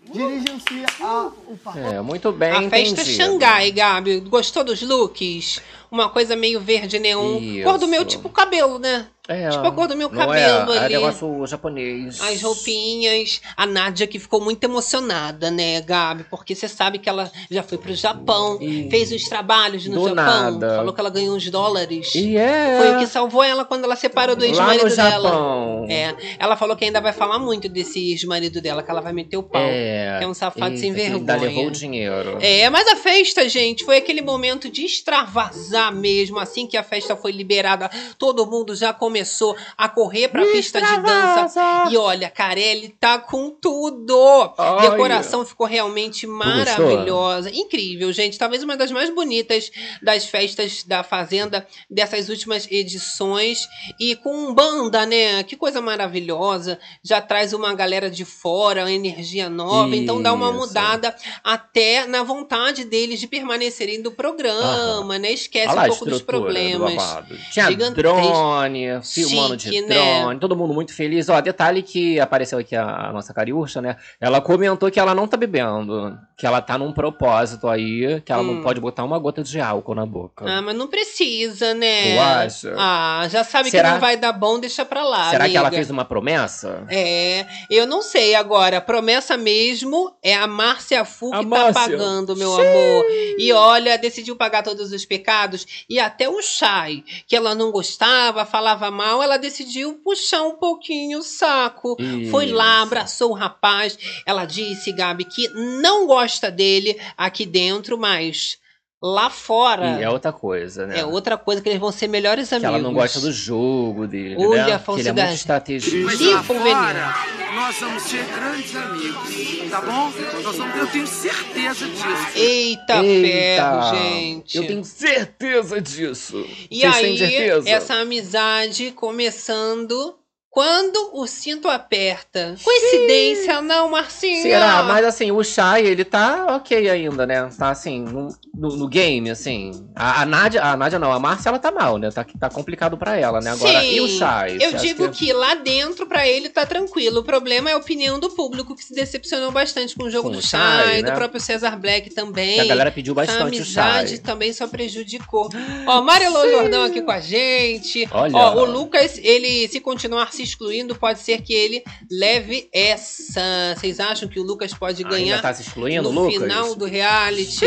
Speaker 7: Dirijam-se ao parque.
Speaker 2: É, muito bem
Speaker 1: a festa
Speaker 2: entendido.
Speaker 1: Xangai, Gabi. Gostou dos looks? Uma coisa meio verde neon.
Speaker 2: Isso.
Speaker 1: Cor do meu tipo cabelo, né?
Speaker 2: É,
Speaker 1: Tipo a cor do meu
Speaker 2: não
Speaker 1: cabelo
Speaker 2: é,
Speaker 1: ali.
Speaker 2: É negócio japonês.
Speaker 1: As roupinhas. A Nádia que ficou muito emocionada, né, Gabi? Porque você sabe que ela já foi pro Japão,
Speaker 2: E-
Speaker 1: fez uns trabalhos no
Speaker 2: Do
Speaker 1: Japão,
Speaker 2: nada.
Speaker 1: falou que ela ganhou uns dólares.
Speaker 2: E é.
Speaker 1: Foi o que salvou ela quando ela separou do ex-marido dela.
Speaker 2: Japão.
Speaker 1: É, ela falou que ainda vai falar muito desse ex-marido dela, que ela vai meter o pau.
Speaker 2: É.
Speaker 1: Que é um safado sem
Speaker 2: que Ainda
Speaker 1: vergonha.
Speaker 2: levou o dinheiro.
Speaker 1: É, mas a festa, gente, foi aquele momento de extravasar mesmo. Assim que a festa foi liberada, todo mundo já começou a correr pra pista de dança.
Speaker 2: Extravasa!
Speaker 1: E olha, Carelli tá com tudo.
Speaker 2: Ai.
Speaker 1: Decoração ficou realmente maravilhosa. Incrível, gente. Talvez uma das mais bonitas das festas da Fazenda dessas últimas edições. E com banda, né? Que coisa maravilhosa. Já traz uma galera de fora, uma energia nova. Então dá uma
Speaker 2: Isso.
Speaker 1: mudada até na vontade deles de permanecerem do programa, né? Esquece
Speaker 2: Lá
Speaker 1: um
Speaker 2: a
Speaker 1: pouco dos
Speaker 2: do
Speaker 1: problemas.
Speaker 2: babado. Tinha
Speaker 1: Gigantesco.
Speaker 2: drone, filmando de
Speaker 1: Chique,
Speaker 2: drone,
Speaker 1: né?
Speaker 2: todo mundo muito feliz. Ó, detalhe que apareceu aqui a, a nossa cariúcha, né? Ela comentou que ela não tá bebendo, que ela tá num propósito aí, que ela
Speaker 1: Hum.
Speaker 2: não pode botar uma gota de álcool na boca.
Speaker 1: Ah, mas não precisa, né?
Speaker 2: Tu acha?
Speaker 1: Ah, já sabe
Speaker 2: Será-
Speaker 1: que não vai dar bom, deixa pra lá.
Speaker 2: Será que ela
Speaker 1: amiga.
Speaker 2: fez uma promessa?
Speaker 1: É, eu não sei agora. A promessa mesmo é a Márcia Fu
Speaker 2: A
Speaker 1: que tá
Speaker 2: Márcia.
Speaker 1: pagando, meu amor. E olha, decidiu pagar todos os pecados. E até o Chay, que ela não gostava, falava mal, ela decidiu puxar um pouquinho o saco. Foi lá,
Speaker 2: Isso.
Speaker 1: abraçou o rapaz. Ela disse, Gabi, que não gosta dele aqui dentro, mas lá fora
Speaker 2: E é outra coisa, né?
Speaker 1: é outra coisa que eles vão ser melhores
Speaker 2: Que
Speaker 1: amigos.
Speaker 2: ela não gosta do jogo dele,
Speaker 1: Olha
Speaker 2: né?
Speaker 1: a
Speaker 2: Que ele é
Speaker 1: falsidade.
Speaker 2: muito estrategista.
Speaker 8: Mas lá fora, nós vamos ser grandes amigos, tá bom? Nós vamos, eu tenho certeza disso.
Speaker 1: Eita, ferro, gente.
Speaker 2: Eu tenho certeza disso.
Speaker 1: E
Speaker 2: Vocês
Speaker 1: aí,
Speaker 2: têm certeza?
Speaker 1: essa amizade começando Quando o cinto aperta. Coincidência, não, Marcinho?
Speaker 2: Será? Mas assim, o Shai, ele tá ok ainda, né? Tá assim, no, no, no game, assim. A, a Nádia, a Nádia não, a Márcia, ela tá mal, né? Tá, tá complicado pra ela, né? Agora,
Speaker 1: Sim,
Speaker 2: e o Shai?
Speaker 1: Eu
Speaker 2: Você acha
Speaker 1: digo que... lá dentro, pra ele, tá tranquilo. O problema é a opinião do público, que se decepcionou bastante com o jogo
Speaker 2: Com
Speaker 1: do
Speaker 2: o Shai, né?
Speaker 1: do próprio Cesar Black também.
Speaker 2: Que a galera pediu
Speaker 1: A
Speaker 2: bastante o
Speaker 1: amizade
Speaker 2: Shai.
Speaker 1: também só prejudicou. Ó, Marilô Jordão aqui com a gente.
Speaker 2: Olha.
Speaker 1: Ó, o Lucas, ele, se continuar se excluindo, pode ser que ele leve essa. Vocês acham que o Lucas pode ganhar
Speaker 2: Ainda tá se excluindo,
Speaker 1: no
Speaker 2: Lucas?
Speaker 1: final do reality?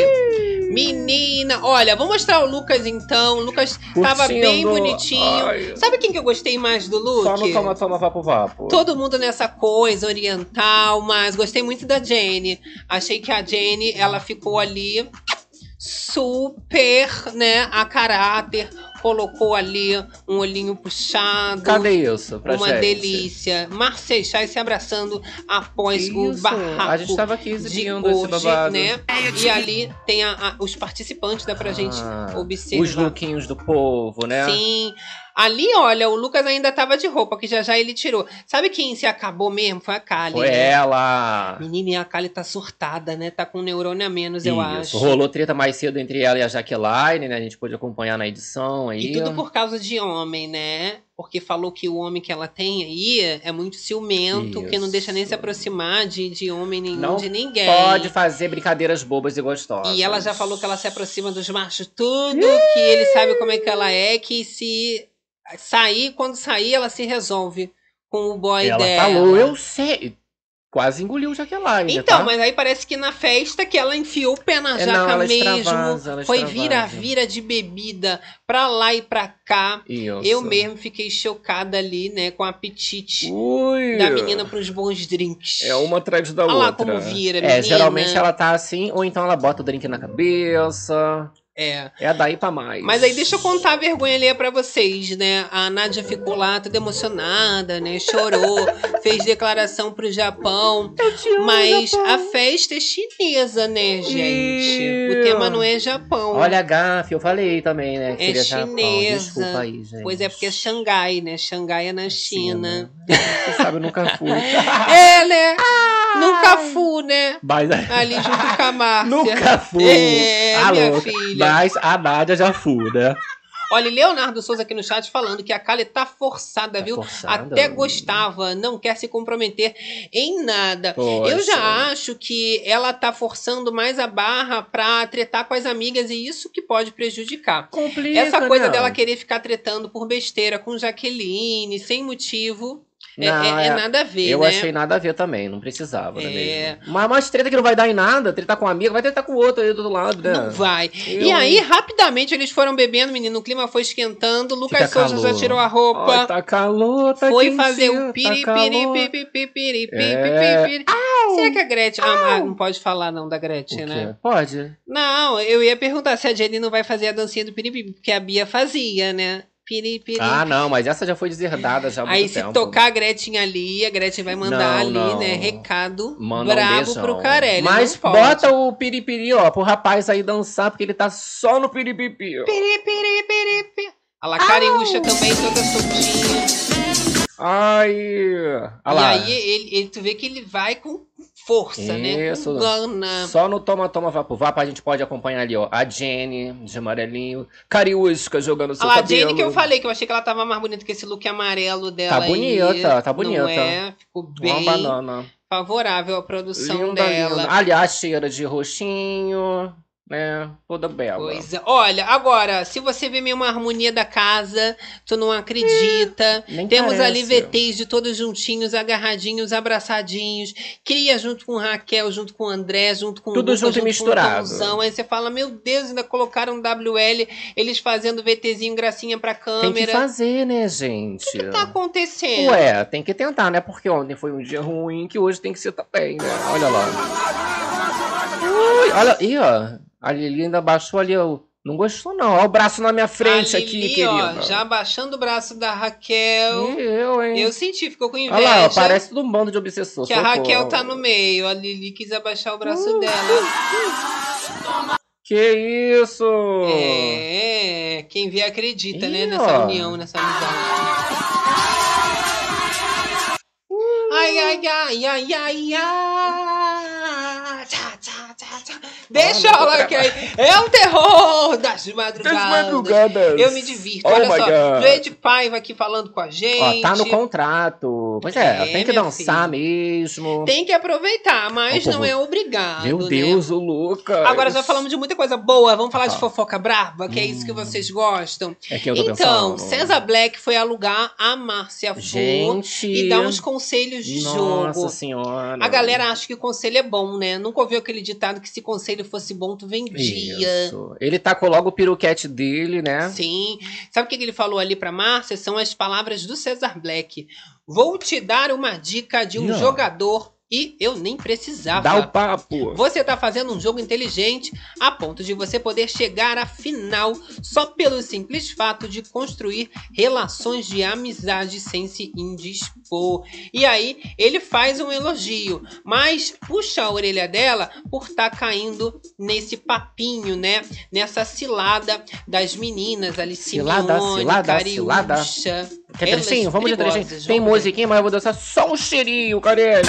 Speaker 1: Menina, olha, vou mostrar o Lucas então. O Lucas tava bem
Speaker 2: Curtindo.
Speaker 1: bonitinho.
Speaker 2: Ai.
Speaker 1: Sabe quem que eu gostei mais do look?
Speaker 2: Só no toma, toma, vapo, vapo.
Speaker 1: Todo mundo nessa coisa oriental, mas gostei muito da Jenny. Achei que a Jenny, ela ficou ali super, né, a caráter. Colocou ali um olhinho puxado.
Speaker 2: Cadê isso pra
Speaker 1: Uma
Speaker 2: gente?
Speaker 1: delícia. Marcechai se abraçando após o
Speaker 2: Isso,
Speaker 1: barraco.
Speaker 2: a gente tava aqui
Speaker 1: de
Speaker 2: exibindo esse
Speaker 1: hoje,
Speaker 2: babado.
Speaker 1: né? E ali tem a- a- os participantes, dá pra gente
Speaker 2: Ah,
Speaker 1: observar.
Speaker 2: Os lookinhos do povo, né?
Speaker 1: Sim. Ali, olha, o Lucas ainda tava de roupa, que já já ele tirou. Sabe quem se acabou mesmo? Foi a Kali.
Speaker 2: Foi
Speaker 1: né?
Speaker 2: ela.
Speaker 1: Menina, e a Kali tá surtada, né? Tá com um neurônio a menos, eu
Speaker 2: Isso.
Speaker 1: acho.
Speaker 2: Rolou treta mais cedo entre ela e a Jaqueline, né? A gente pôde acompanhar na edição aí.
Speaker 1: E tudo por causa de homem, né? Porque falou que o homem que ela tem aí é muito ciumento, que não deixa nem se
Speaker 2: Isso.
Speaker 1: aproximar de, de homem nenhum,
Speaker 2: Não
Speaker 1: de ninguém.
Speaker 2: Pode fazer brincadeiras bobas e gostosas.
Speaker 1: E ela já falou que ela se aproxima dos machos tudo, que ele sabe como é que ela é, que se sair, quando sair, ela se resolve com o boy
Speaker 2: Ela
Speaker 1: dela.
Speaker 2: falou, eu sei. Quase engoliu Jaqueline.
Speaker 1: Então,
Speaker 2: tá?
Speaker 1: mas aí parece que na festa que ela enfiou o pé na
Speaker 2: É,
Speaker 1: jaca
Speaker 2: não, ela
Speaker 1: mesmo.
Speaker 2: extravasa, ela
Speaker 1: foi vira-vira de bebida pra lá e pra cá.
Speaker 2: Isso.
Speaker 1: Eu mesmo fiquei chocada ali, né, com o apetite
Speaker 2: Ui.
Speaker 1: da menina pros bons drinks.
Speaker 2: É uma atrás da
Speaker 1: Olha lá
Speaker 2: outra.
Speaker 1: como vira,
Speaker 2: É,
Speaker 1: menina.
Speaker 2: geralmente ela tá assim, ou então ela bota o drink na cabeça.
Speaker 1: É.
Speaker 2: É daí pra mais.
Speaker 1: Mas aí deixa eu contar a vergonha ali pra vocês, né? A Nádia ficou lá toda emocionada, né? Chorou, fez declaração pro Japão. mas a festa é chinesa, né, gente? O tema não é Japão.
Speaker 2: Olha a gafe, eu falei também, né? que
Speaker 1: É
Speaker 2: seria Japão.
Speaker 1: chinesa.
Speaker 2: Desculpa aí, gente.
Speaker 1: Pois é, porque é Xangai, né? Xangai é na China.
Speaker 2: Você sabe, eu nunca fui.
Speaker 1: É, né? Nunca fui, né?
Speaker 2: Mas
Speaker 1: Ali junto com a Márcia.
Speaker 2: nunca fui.
Speaker 1: É, minha
Speaker 2: louca.
Speaker 1: filha.
Speaker 2: Mas a Nádia já fui, né?
Speaker 1: Olha, Leonardo Souza aqui no chat falando que a Kali tá forçada,
Speaker 2: Tá
Speaker 1: viu?
Speaker 2: forçada.
Speaker 1: Até gostava, não quer se comprometer em nada.
Speaker 2: Poxa.
Speaker 1: Eu já acho que ela tá forçando mais a barra pra tretar com as amigas e isso que pode prejudicar.
Speaker 2: Complica,
Speaker 1: Essa coisa
Speaker 2: né?
Speaker 1: dela querer ficar tretando por besteira com Jaqueline, sem motivo,
Speaker 2: Não,
Speaker 1: é, é
Speaker 2: é-
Speaker 1: nada a ver,
Speaker 2: Eu
Speaker 1: né?
Speaker 2: achei nada a ver também, não precisava, né
Speaker 1: É.
Speaker 2: mesmo? Mas, mas treta que não vai dar em nada, tretar com um amigo, vai tretar com o outro aí do outro lado, né?
Speaker 1: Não vai.
Speaker 2: Eu-
Speaker 1: E aí, rapidamente, eles foram bebendo, menino. O clima foi esquentando. Lucas
Speaker 2: Fica
Speaker 1: Souza já tirou a roupa.
Speaker 2: Ai, tá calor, tá
Speaker 1: foi fazer o
Speaker 2: tá
Speaker 1: piri,
Speaker 2: calor.
Speaker 1: piri, piri, piri, piri, piri,
Speaker 2: É.
Speaker 1: piri. Será que a Gretchen... Ah, não pode falar não da Gretchen, né?
Speaker 2: Pode.
Speaker 1: Não, eu ia perguntar se a Jenny não vai fazer a dancinha do piripipi, porque a Bia fazia, né? Piripiri.
Speaker 2: Ah, não, mas essa já foi deserdada já há
Speaker 1: Aí se
Speaker 2: tempo.
Speaker 1: tocar a Gretchen ali, a Gretchen vai mandar
Speaker 2: Não,
Speaker 1: ali,
Speaker 2: não.
Speaker 1: né? Recado
Speaker 2: Manda um
Speaker 1: brabo
Speaker 2: beijão.
Speaker 1: pro Carelli.
Speaker 2: Mas bota o piripiri, ó, pro rapaz aí dançar, porque ele tá só no piripipi. ó.
Speaker 1: Piri, piri, piri, piri. A Lacariúcha também toda soltinha.
Speaker 2: Ai. Olha
Speaker 1: e
Speaker 2: lá.
Speaker 1: aí ele, ele- tu vê que ele vai com força, né?
Speaker 2: Isso.
Speaker 1: Com gana.
Speaker 2: Só no Toma Toma Vapo Vapo a gente pode acompanhar ali, ó. A Jenny, de amarelinho. Cariúsca jogando seu
Speaker 1: Olha lá, a
Speaker 2: cabelo.
Speaker 1: Jenny que eu falei, que eu achei que ela tava mais bonita que esse look amarelo dela
Speaker 2: Tá
Speaker 1: aí.
Speaker 2: bonita, tá
Speaker 1: Não
Speaker 2: bonita.
Speaker 1: é? Ficou
Speaker 2: Uma
Speaker 1: bem
Speaker 2: banana.
Speaker 1: favorável à produção
Speaker 2: Linda,
Speaker 1: dela.
Speaker 2: linda. Aliás, cheira de roxinho, né? Toda bela.
Speaker 1: Coisa. Olha, agora, se você vê mesmo a harmonia da casa, tu não acredita.
Speaker 2: Nem
Speaker 1: Temos
Speaker 2: parece.
Speaker 1: ali VTs de todos juntinhos, agarradinhos, abraçadinhos. Cria junto com Raquel, junto com André, junto com
Speaker 2: Tudo
Speaker 1: Lucas,
Speaker 2: junto e
Speaker 1: com
Speaker 2: misturado.
Speaker 1: Tomzão. Aí você fala, meu Deus, ainda colocaram WL, eles fazendo VTzinho, gracinha pra
Speaker 2: Tem
Speaker 1: câmera.
Speaker 2: que fazer, né, gente?
Speaker 1: O que tá acontecendo?
Speaker 2: Ué, tem que tentar, né? Porque ontem foi um dia ruim, que hoje tem que ser também, né? Olha lá. Ui, olha, ih, ó. A Lili ainda baixou ali, ó. Não gostou, não. Olha o braço na minha frente
Speaker 1: A
Speaker 2: aqui,
Speaker 1: Lili,
Speaker 2: querida.
Speaker 1: ó, já abaixando o braço da Raquel.
Speaker 2: E eu, hein?
Speaker 1: Eu senti, ficou com inveja.
Speaker 2: Olha lá, ó, parece tudo um bando de obsessor.
Speaker 1: Que a
Speaker 2: socorro.
Speaker 1: Raquel tá no meio, a Lili quis abaixar o
Speaker 2: Uh.
Speaker 1: braço dela.
Speaker 2: Que isso?
Speaker 1: É, quem vê acredita, né?
Speaker 2: Ih,
Speaker 1: Nessa
Speaker 2: ó.
Speaker 1: união, nessa amizade. ai, ai, ai, ai, ai. Tchá, tchá, tchá, tchá. Deixa ela que aí. É o terror das madrugadas.
Speaker 2: madrugadas.
Speaker 1: Eu me divirto.
Speaker 2: Oh
Speaker 1: Olha só,
Speaker 2: God.
Speaker 1: Joede Paiva aqui falando com a gente.
Speaker 2: Ó, tá no contrato. Pois é,
Speaker 1: É,
Speaker 2: tem que
Speaker 1: meu
Speaker 2: dançar
Speaker 1: filho.
Speaker 2: mesmo.
Speaker 1: Tem que aproveitar, mas
Speaker 2: Ô,
Speaker 1: não é obrigado.
Speaker 2: Meu
Speaker 1: né?
Speaker 2: Deus, o Lucas.
Speaker 1: Agora já falamos de muita coisa boa. Vamos falar de
Speaker 2: Ah.
Speaker 1: fofoca brava, que é isso que vocês gostam.
Speaker 2: É que eu tô
Speaker 1: Então,
Speaker 2: pensando.
Speaker 1: César Black foi alugar a Márcia Fu
Speaker 2: Gente.
Speaker 1: e dar uns conselhos de
Speaker 2: Nossa
Speaker 1: jogo.
Speaker 2: senhora.
Speaker 1: A galera acha que o conselho é bom, né? Nunca ouviu aquele ditado que se conselho fosse bom, tu vendia.
Speaker 2: Isso. Ele tacou logo o piruquete dele, né?
Speaker 1: Sim. Sabe o que ele falou ali pra Márcia? São as palavras do César Black. Vou te dar uma dica de um
Speaker 2: ó.
Speaker 1: jogador e eu nem precisava.
Speaker 2: Dá o papo.
Speaker 1: Você tá fazendo um jogo inteligente a ponto de você poder chegar à final só pelo simples fato de construir relações de amizade sem se indispor. E aí ele faz um elogio, mas puxa a orelha dela por estar tá caindo nesse papinho, né? Nessa cilada das meninas ali,
Speaker 2: Cilada,
Speaker 1: Simeone,
Speaker 2: cilada,
Speaker 1: Cariúcha.
Speaker 2: cilada. Quer trechinho? Vamos de trechinho. Tem musiquinha, mas eu vou dançar só um cheirinho, Carelli.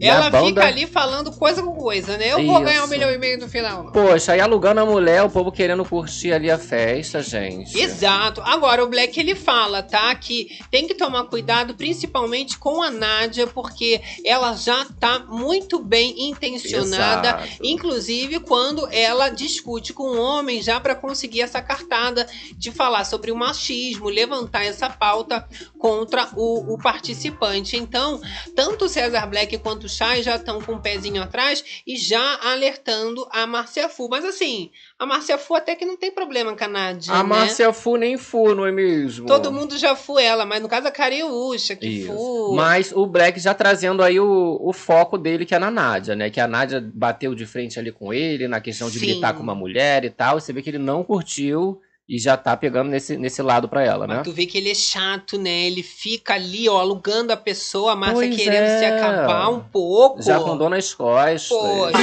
Speaker 1: Ela
Speaker 2: banda-
Speaker 1: fica ali falando coisa com coisa, né? Eu vou ganhar um
Speaker 2: Isso.
Speaker 1: milhão e meio no final. não.
Speaker 2: Poxa, aí alugando a mulher, o povo querendo curtir ali a festa, gente.
Speaker 1: Exato. Agora, o Black ele fala, tá? Que tem que tomar cuidado, principalmente com a Nádia, porque ela já tá muito bem intencionada.
Speaker 2: Exato.
Speaker 1: Inclusive, quando ela discute com o homem já para conseguir essa cartada de falar sobre o machismo, levantar essa pauta contra o, o participante. Então, tanto o César Black quanto Chay já estão com o pezinho atrás e já alertando a Márcia Fu. Mas assim, a Márcia Fu até que não tem problema com a Nádia,
Speaker 2: A
Speaker 1: né?
Speaker 2: Márcia Fu nem Fu, não é mesmo?
Speaker 1: Todo mundo já fu ela, mas no caso a Cariúcha, que
Speaker 2: Isso.
Speaker 1: fu.
Speaker 2: Mas o Black já trazendo aí o, o foco dele, que é na Nádia, né? Que a Nádia bateu de frente ali com ele, na questão de
Speaker 1: Sim.
Speaker 2: gritar com uma mulher e tal. Você vê que ele não curtiu e já tá pegando nesse, nesse lado pra ela, né?
Speaker 1: Mas tu vê que ele é chato, né? Ele fica ali, ó, alugando a pessoa, a Márcia
Speaker 2: Pois
Speaker 1: querendo
Speaker 2: é.
Speaker 1: se acabar um pouco.
Speaker 2: Já com dor nas costas.
Speaker 1: Poxa.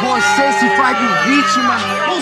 Speaker 8: Você se faz de vítima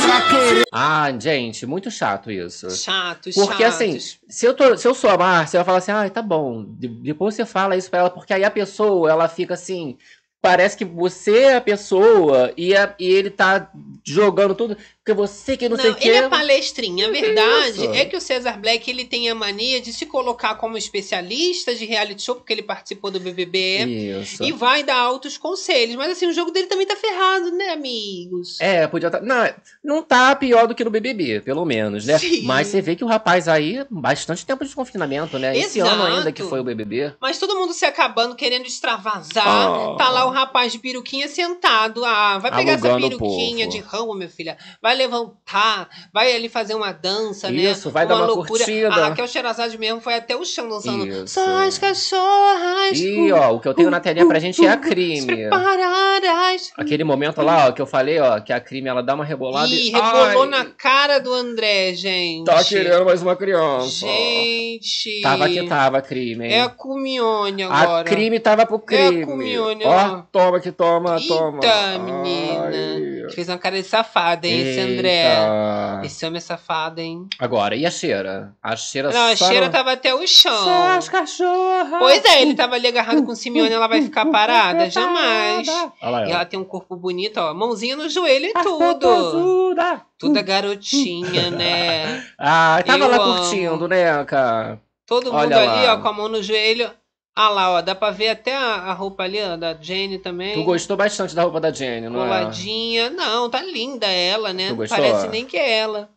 Speaker 8: pra querer.
Speaker 2: Ah, gente, muito chato isso.
Speaker 1: Chatos,
Speaker 2: Porque
Speaker 1: chatos.
Speaker 2: assim, se eu, tô, se eu sou a Márcia, ela fala assim, ah, tá bom. De- depois você fala isso pra ela, porque aí a pessoa, ela fica assim. Parece que você é a pessoa e, a- e ele tá jogando tudo, porque você que não,
Speaker 1: Não,
Speaker 2: sei o quê.
Speaker 1: ele é palestrinha. A
Speaker 2: Que
Speaker 1: verdade
Speaker 2: isso?
Speaker 1: é que o Cesar Black ele tem a mania de se colocar como especialista de reality show, porque ele participou do BBB.
Speaker 2: Isso.
Speaker 1: E vai dar altos conselhos. Mas assim, o jogo dele também tá ferrado, né, amigos?
Speaker 2: É, podia estar. Não, não tá pior do que no BBB, pelo menos, né?
Speaker 1: Sim.
Speaker 2: Mas você vê que o rapaz aí, bastante tempo de confinamento, né? Esse ano
Speaker 1: Exato.
Speaker 2: ainda que foi o BBB.
Speaker 1: Mas todo mundo se acabando, querendo extravasar.
Speaker 2: Ah.
Speaker 1: Tá lá o rapaz de peruquinha sentado. Ah, vai pegar essa
Speaker 2: Alugando o
Speaker 1: peruquinha de ramo, minha filha. Vai levantar, vai ali fazer uma dança, né?
Speaker 2: Isso, vai dar uma curtida.
Speaker 1: A Raquel Sherazade mesmo foi até o chão dançando.
Speaker 2: Isso.
Speaker 1: Só as cachorras.
Speaker 2: E, ó, o que eu tenho na telinha pra gente é a crime.
Speaker 1: Preparadas.
Speaker 2: Aquele momento lá, ó, que eu falei, ó, que a crime ela dá uma rebolada
Speaker 1: Ih,
Speaker 2: e.
Speaker 1: rebolou
Speaker 2: Ai,
Speaker 1: na cara do André, gente.
Speaker 2: Tá querendo mais uma criança.
Speaker 1: Gente.
Speaker 2: Tava que tava, crime. hein?
Speaker 1: É a Cumione
Speaker 2: a
Speaker 1: agora.
Speaker 2: crime tava pro crime.
Speaker 1: Cumione,
Speaker 2: ó,
Speaker 1: ó.
Speaker 2: toma que toma, toma.
Speaker 1: Eita, menina. Fez uma cara de safada, hein, esse André. Esse homem é safado, hein?
Speaker 2: Agora, e a cheira? A cheira
Speaker 1: Não, a
Speaker 2: só
Speaker 1: cheira tava até o chão.
Speaker 2: Só as cachorras.
Speaker 1: Pois é, ele tava ali agarrado com o Simeone, ela vai ficar parada? Jamais.
Speaker 2: Olha lá,
Speaker 1: E ela tem um corpo bonito, ó. Mãozinha no joelho e
Speaker 2: A
Speaker 1: tudo.
Speaker 2: popozuda.
Speaker 1: Tudo a garotinha, né?
Speaker 2: Ah, tava
Speaker 1: Eu
Speaker 2: lá
Speaker 1: amo.
Speaker 2: curtindo, né, cara?
Speaker 1: Todo mundo
Speaker 2: Olha
Speaker 1: ali,
Speaker 2: lá.
Speaker 1: ó, com a mão no joelho. Ah lá, ó, dá pra ver até a, a roupa ali, ó, da Jenny também.
Speaker 2: Tu gostou bastante da roupa da Jenny, não é?
Speaker 1: Coladinha. Não, tá linda ela, né?
Speaker 2: Tu
Speaker 1: Não
Speaker 2: gostou?
Speaker 1: parece nem que é ela.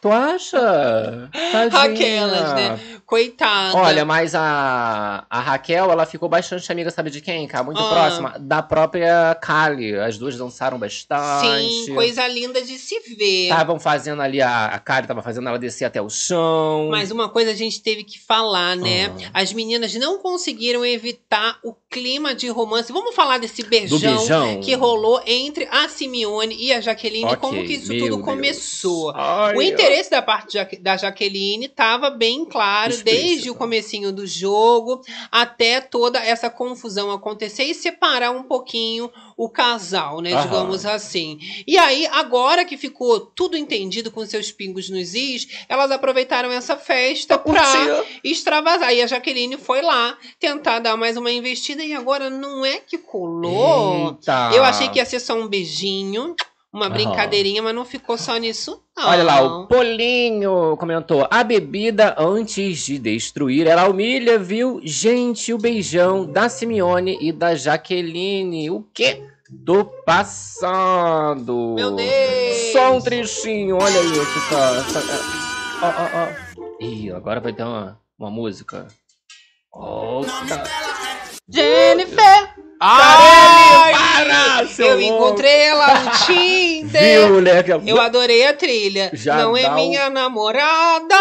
Speaker 2: Tu acha? Tadinha.
Speaker 1: Aquelas, né? Coitada.
Speaker 2: Olha, mas a, a Raquel, ela ficou bastante amiga, sabe de quem, cara? Muito
Speaker 1: Ah.
Speaker 2: próxima. Da própria Kali. As duas dançaram bastante.
Speaker 1: Sim, coisa linda de se ver.
Speaker 2: Estavam fazendo ali, a, a Kali tava fazendo ela descer até o chão.
Speaker 1: Mas uma coisa a gente teve que falar, né?
Speaker 2: Ah.
Speaker 1: As meninas não conseguiram evitar o clima de romance. Vamos falar desse beijão,
Speaker 2: beijão.
Speaker 1: que rolou entre a Simeone e a Jaqueline.
Speaker 2: Ok,
Speaker 1: Como que isso
Speaker 2: meu
Speaker 1: tudo
Speaker 2: Deus.
Speaker 1: começou?
Speaker 2: Ai,
Speaker 1: O interesse da parte da- Jaqueline estava bem claro desde o comecinho do jogo até toda essa confusão acontecer e separar um pouquinho o casal, né?
Speaker 2: Aham.
Speaker 1: Digamos assim. E aí, agora que ficou tudo entendido com seus pingos nos is, elas aproveitaram essa festa pra extravasar. E a Jaqueline foi lá tentar dar mais uma investida e agora não é que colou.
Speaker 2: Eita.
Speaker 1: Eu achei que ia ser só um beijinho, uma brincadeirinha, mas não ficou só nisso, não.
Speaker 2: Olha lá, o Polinho comentou: a bebida antes de destruir, ela humilha, viu? Gente, o beijão da Simeone e da Jaqueline. O quê? Tô passando.
Speaker 1: Meu Deus!
Speaker 2: Só um trechinho, olha isso, tá. tá- Ó, ó, ó. Ih, agora vai ter uma, uma música. Opa.
Speaker 1: Jennifer!
Speaker 2: Ai, para, seu
Speaker 1: eu
Speaker 2: louco.
Speaker 1: encontrei ela no Tinder.
Speaker 2: Viu, né?
Speaker 1: Eu adorei a trilha.
Speaker 2: Já
Speaker 1: não é
Speaker 2: um-
Speaker 1: minha namorada,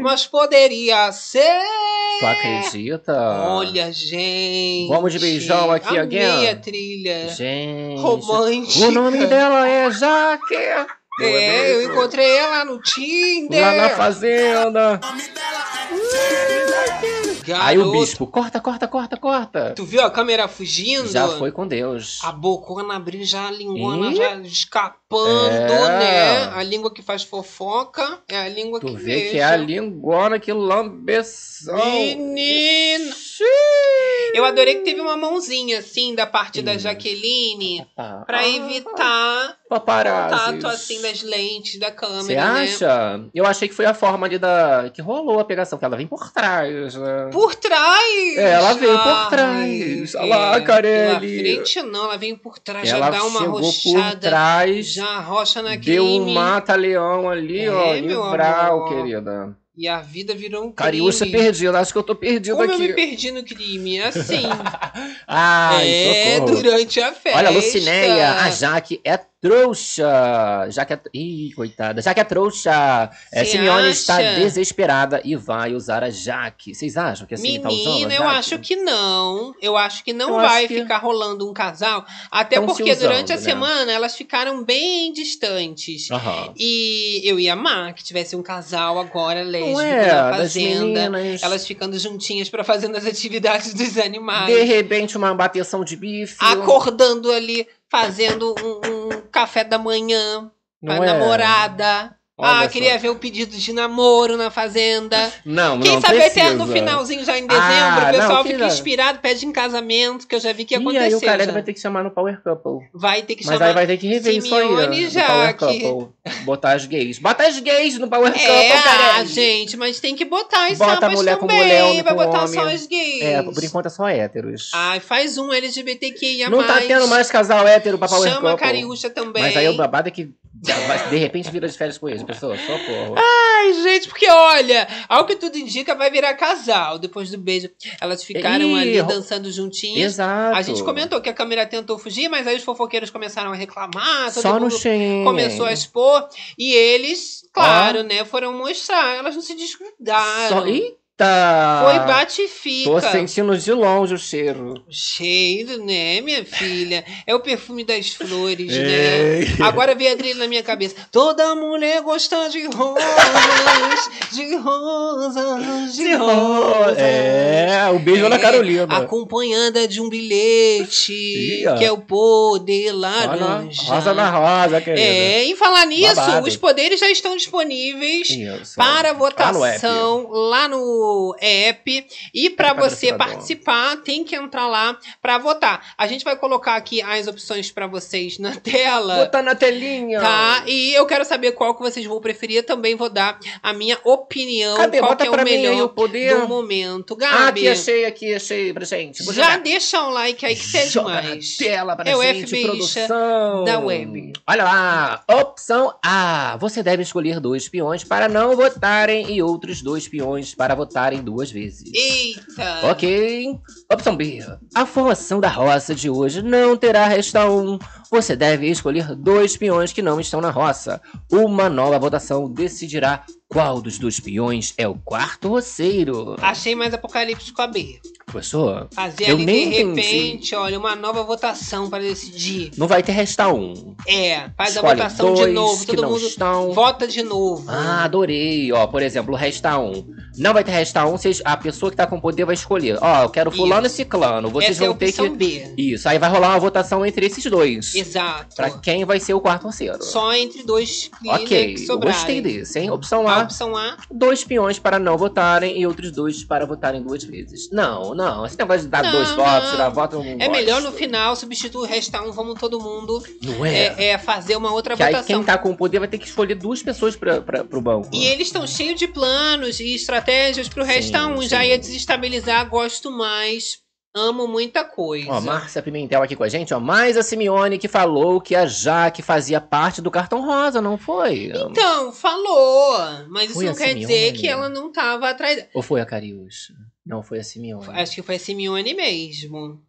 Speaker 1: mas poderia ser.
Speaker 2: Tu acredita?
Speaker 1: Olha, gente.
Speaker 2: Vamos de beijão aqui,
Speaker 1: Amei
Speaker 2: again.
Speaker 1: a trilha.
Speaker 2: Gente.
Speaker 1: Romântica.
Speaker 2: O nome dela é Jaque.
Speaker 1: É, eu encontrei ela no Tinder.
Speaker 2: Lá na fazenda. Aí o bispo, corta, corta, corta, corta.
Speaker 1: Tu viu a câmera fugindo?
Speaker 2: Já foi com Deus.
Speaker 1: A bocona abrindo, já a lingona
Speaker 2: Ih.
Speaker 1: já escapando,
Speaker 2: É.
Speaker 1: né? A língua que faz fofoca é a língua
Speaker 2: Tu
Speaker 1: que
Speaker 2: vê
Speaker 1: beija.
Speaker 2: que é a lingona que lambeção.
Speaker 1: Menina! Eu adorei que teve uma mãozinha, assim, da parte da Jaqueline
Speaker 2: Ah,
Speaker 1: pra evitar
Speaker 2: paparazzi.
Speaker 1: contato, assim, das lentes da câmera,
Speaker 2: Você
Speaker 1: né?
Speaker 2: acha? Eu achei que foi a forma ali da. que rolou a pegação, que ela vem por trás. né?
Speaker 1: Por trás!
Speaker 2: É, ela veio por trás. Olha lá, Carelli.
Speaker 1: Pela frente não, ela veio por trás, já
Speaker 2: Ela
Speaker 1: dá uma
Speaker 2: chegou por
Speaker 1: rochada,
Speaker 2: trás,
Speaker 1: já arrocha na crime.
Speaker 2: deu um mata-leão ali,
Speaker 1: É,
Speaker 2: ó. Livral, querida.
Speaker 1: E a vida virou um crime.
Speaker 2: Cariúcha perdida, acho que eu tô perdido
Speaker 1: Como eu
Speaker 2: aqui.
Speaker 1: me perdi no crime? Assim.
Speaker 2: Ai,
Speaker 1: é,
Speaker 2: socorro.
Speaker 1: durante a festa.
Speaker 2: Olha, Lucinéia, a Jaque é trouxa. Jaque é... Ih, coitada. Jaque é trouxa. É, Simeone está
Speaker 1: acha?
Speaker 2: desesperada e vai usar a Jaque. Vocês acham que assim tá usando a
Speaker 1: Menina, eu acho que não. Eu acho que não
Speaker 2: Eu
Speaker 1: vai
Speaker 2: que-
Speaker 1: ficar rolando um casal. Até
Speaker 2: Tão
Speaker 1: porque
Speaker 2: usando,
Speaker 1: durante a
Speaker 2: né?
Speaker 1: semana elas ficaram bem distantes.
Speaker 2: Aham.
Speaker 1: E eu ia amar que tivesse um casal agora lésbico
Speaker 2: Não é,
Speaker 1: na fazenda. Elas ficando juntinhas pra fazendo as atividades dos animais.
Speaker 2: De repente, uma bateção de bife.
Speaker 1: Acordando ali, fazendo um, um café da manhã pra
Speaker 2: Não é?
Speaker 1: namorada.
Speaker 2: Olha
Speaker 1: ah,
Speaker 2: só.
Speaker 1: queria ver o pedido de namoro na fazenda.
Speaker 2: Não,
Speaker 1: Quem
Speaker 2: não
Speaker 1: sabe
Speaker 2: precisa.
Speaker 1: até no finalzinho, já em dezembro,
Speaker 2: Ah,
Speaker 1: o pessoal
Speaker 2: não,
Speaker 1: fica inspirado, pede em casamento, que eu já vi que
Speaker 2: E
Speaker 1: aconteceu.
Speaker 2: aí o Caleb
Speaker 1: já.
Speaker 2: vai ter que chamar no Power Couple.
Speaker 1: Vai ter que
Speaker 2: Mas
Speaker 1: chamar.
Speaker 2: aí vai ter que rever isso aí.
Speaker 1: Simeone e
Speaker 2: no Power. Couple. Botar as gays. Bota as gays no Power
Speaker 1: É,
Speaker 2: Couple,
Speaker 1: ah,
Speaker 2: Caleb.
Speaker 1: gente, mas tem que botar as
Speaker 2: Bota mulher com
Speaker 1: também.
Speaker 2: mulher, homem
Speaker 1: vai
Speaker 2: com
Speaker 1: botar
Speaker 2: homem.
Speaker 1: só as gays.
Speaker 2: É, por enquanto é só héteros.
Speaker 1: Ai, faz um LGBTQIA+.
Speaker 2: não tá tendo mais casal hétero pra Power
Speaker 1: Chama a
Speaker 2: Couple.
Speaker 1: Cariúcha também.
Speaker 2: Mas aí o babado é que de repente vira de férias com eles, pessoa. Socorro.
Speaker 1: Ai, gente, porque olha, ao que tudo indica, vai virar casal. Depois do beijo, elas ficaram
Speaker 2: Ih,
Speaker 1: ali dançando juntinhas.
Speaker 2: Exato.
Speaker 1: A gente comentou que a câmera tentou fugir, mas aí os fofoqueiros começaram a reclamar, todo
Speaker 2: Só no Shein.
Speaker 1: começou a expor. E eles, claro, né, foram mostrar. Elas não se desgrudaram.
Speaker 2: Só... Eita!
Speaker 1: Foi bate e fica.
Speaker 2: Tô sentindo de longe o cheiro.
Speaker 1: Cheiro, né, minha filha? É o perfume das flores, né? Agora veio a trilha na minha cabeça. Toda mulher gosta de rosas, de rosas, de rosas.
Speaker 2: É, o beijo na
Speaker 1: É,
Speaker 2: Carolina.
Speaker 1: Acompanhada de um bilhete,
Speaker 2: ó.
Speaker 1: que é o poder
Speaker 2: na-
Speaker 1: laranja.
Speaker 2: Rosa na rosa, querida.
Speaker 1: É, em falar nisso,
Speaker 2: Babado.
Speaker 1: os poderes já estão disponíveis
Speaker 2: Isso.
Speaker 1: para
Speaker 2: no
Speaker 1: votação lá no app. E para você participar, tem que entrar lá para votar. A gente vai colocar aqui as opções para vocês na tela.
Speaker 2: Botar na telinha.
Speaker 1: Tá, e eu quero saber qual que vocês vão preferir. Eu também vou dar a minha opinião.
Speaker 2: Cadê?
Speaker 1: Qual
Speaker 2: Bota
Speaker 1: que é o
Speaker 2: aí
Speaker 1: melhor
Speaker 2: o poder.
Speaker 1: do momento.
Speaker 2: Ah,
Speaker 1: Gabi,
Speaker 2: aqui, achei, aqui, achei pra gente. Vou
Speaker 1: já
Speaker 2: jogar.
Speaker 1: deixa um like aí que você é
Speaker 2: Joga
Speaker 1: demais.
Speaker 2: na tela pra
Speaker 1: É o
Speaker 2: produção.
Speaker 1: da web.
Speaker 2: Olha lá, opção A. Você deve escolher dois peões para não votarem e outros dois peões para votarem duas vezes.
Speaker 1: Eita!
Speaker 2: Ok. Opção B. A formação da roça de hoje não terá resta um. Você deve escolher dois peões que não estão na roça. Uma nova votação decidirá qual dos dois peões é o quarto roceiro.
Speaker 1: Achei mais apocalíptico a B.
Speaker 2: Professor,
Speaker 1: Fazer
Speaker 2: Eu
Speaker 1: ali
Speaker 2: nem
Speaker 1: de
Speaker 2: entendi.
Speaker 1: repente, olha, uma nova votação para decidir.
Speaker 2: não vai ter resta um.
Speaker 1: É, faz
Speaker 2: Escolhe
Speaker 1: a votação de novo, todo mundo
Speaker 2: estão.
Speaker 1: vota de novo.
Speaker 2: Ah, adorei. Ó, por exemplo, resta um. Não vai ter resta um, vocês, a pessoa que tá com poder vai escolher. Ó, eu quero fulano e ciclano. Vocês
Speaker 1: Essa é
Speaker 2: vão ter
Speaker 1: opção
Speaker 2: que.
Speaker 1: B.
Speaker 2: Isso, aí vai rolar uma votação entre esses dois.
Speaker 1: Exato.
Speaker 2: Pra quem vai ser o quarto parceiro.
Speaker 1: Só entre dois
Speaker 2: Ok,
Speaker 1: que sobrarem.
Speaker 2: gostei desse, hein? Opção
Speaker 1: A
Speaker 2: A,
Speaker 1: opção A,
Speaker 2: dois peões para não votarem e outros dois para votarem duas vezes. Não, não. Esse negócio de dar
Speaker 1: Não,
Speaker 2: dois
Speaker 1: não.
Speaker 2: votos, tirar voto, não
Speaker 1: é melhor no final, substitui o resta um, vamos todo mundo
Speaker 2: Não é?
Speaker 1: é, é fazer uma outra
Speaker 2: que aí
Speaker 1: votação.
Speaker 2: quem tá com o poder vai ter que escolher duas pessoas pra, pra, pro banco.
Speaker 1: E eles estão cheios de planos e estratégias pro resta
Speaker 2: Sim,
Speaker 1: um. Já
Speaker 2: sim.
Speaker 1: ia desestabilizar, gosto mais. Amo muita coisa.
Speaker 2: Ó, Márcia Pimentel aqui com a gente, ó. Mais a Simeone que falou que a Jaque fazia parte do cartão rosa, não foi?
Speaker 1: Então, falou. Mas isso
Speaker 2: Foi
Speaker 1: não
Speaker 2: a
Speaker 1: quer dizer
Speaker 2: Simeone?
Speaker 1: que ela não tava atrás.
Speaker 2: Ou foi a Cariúcha? Não, foi a Simeone.
Speaker 1: Acho que foi a Simeone mesmo.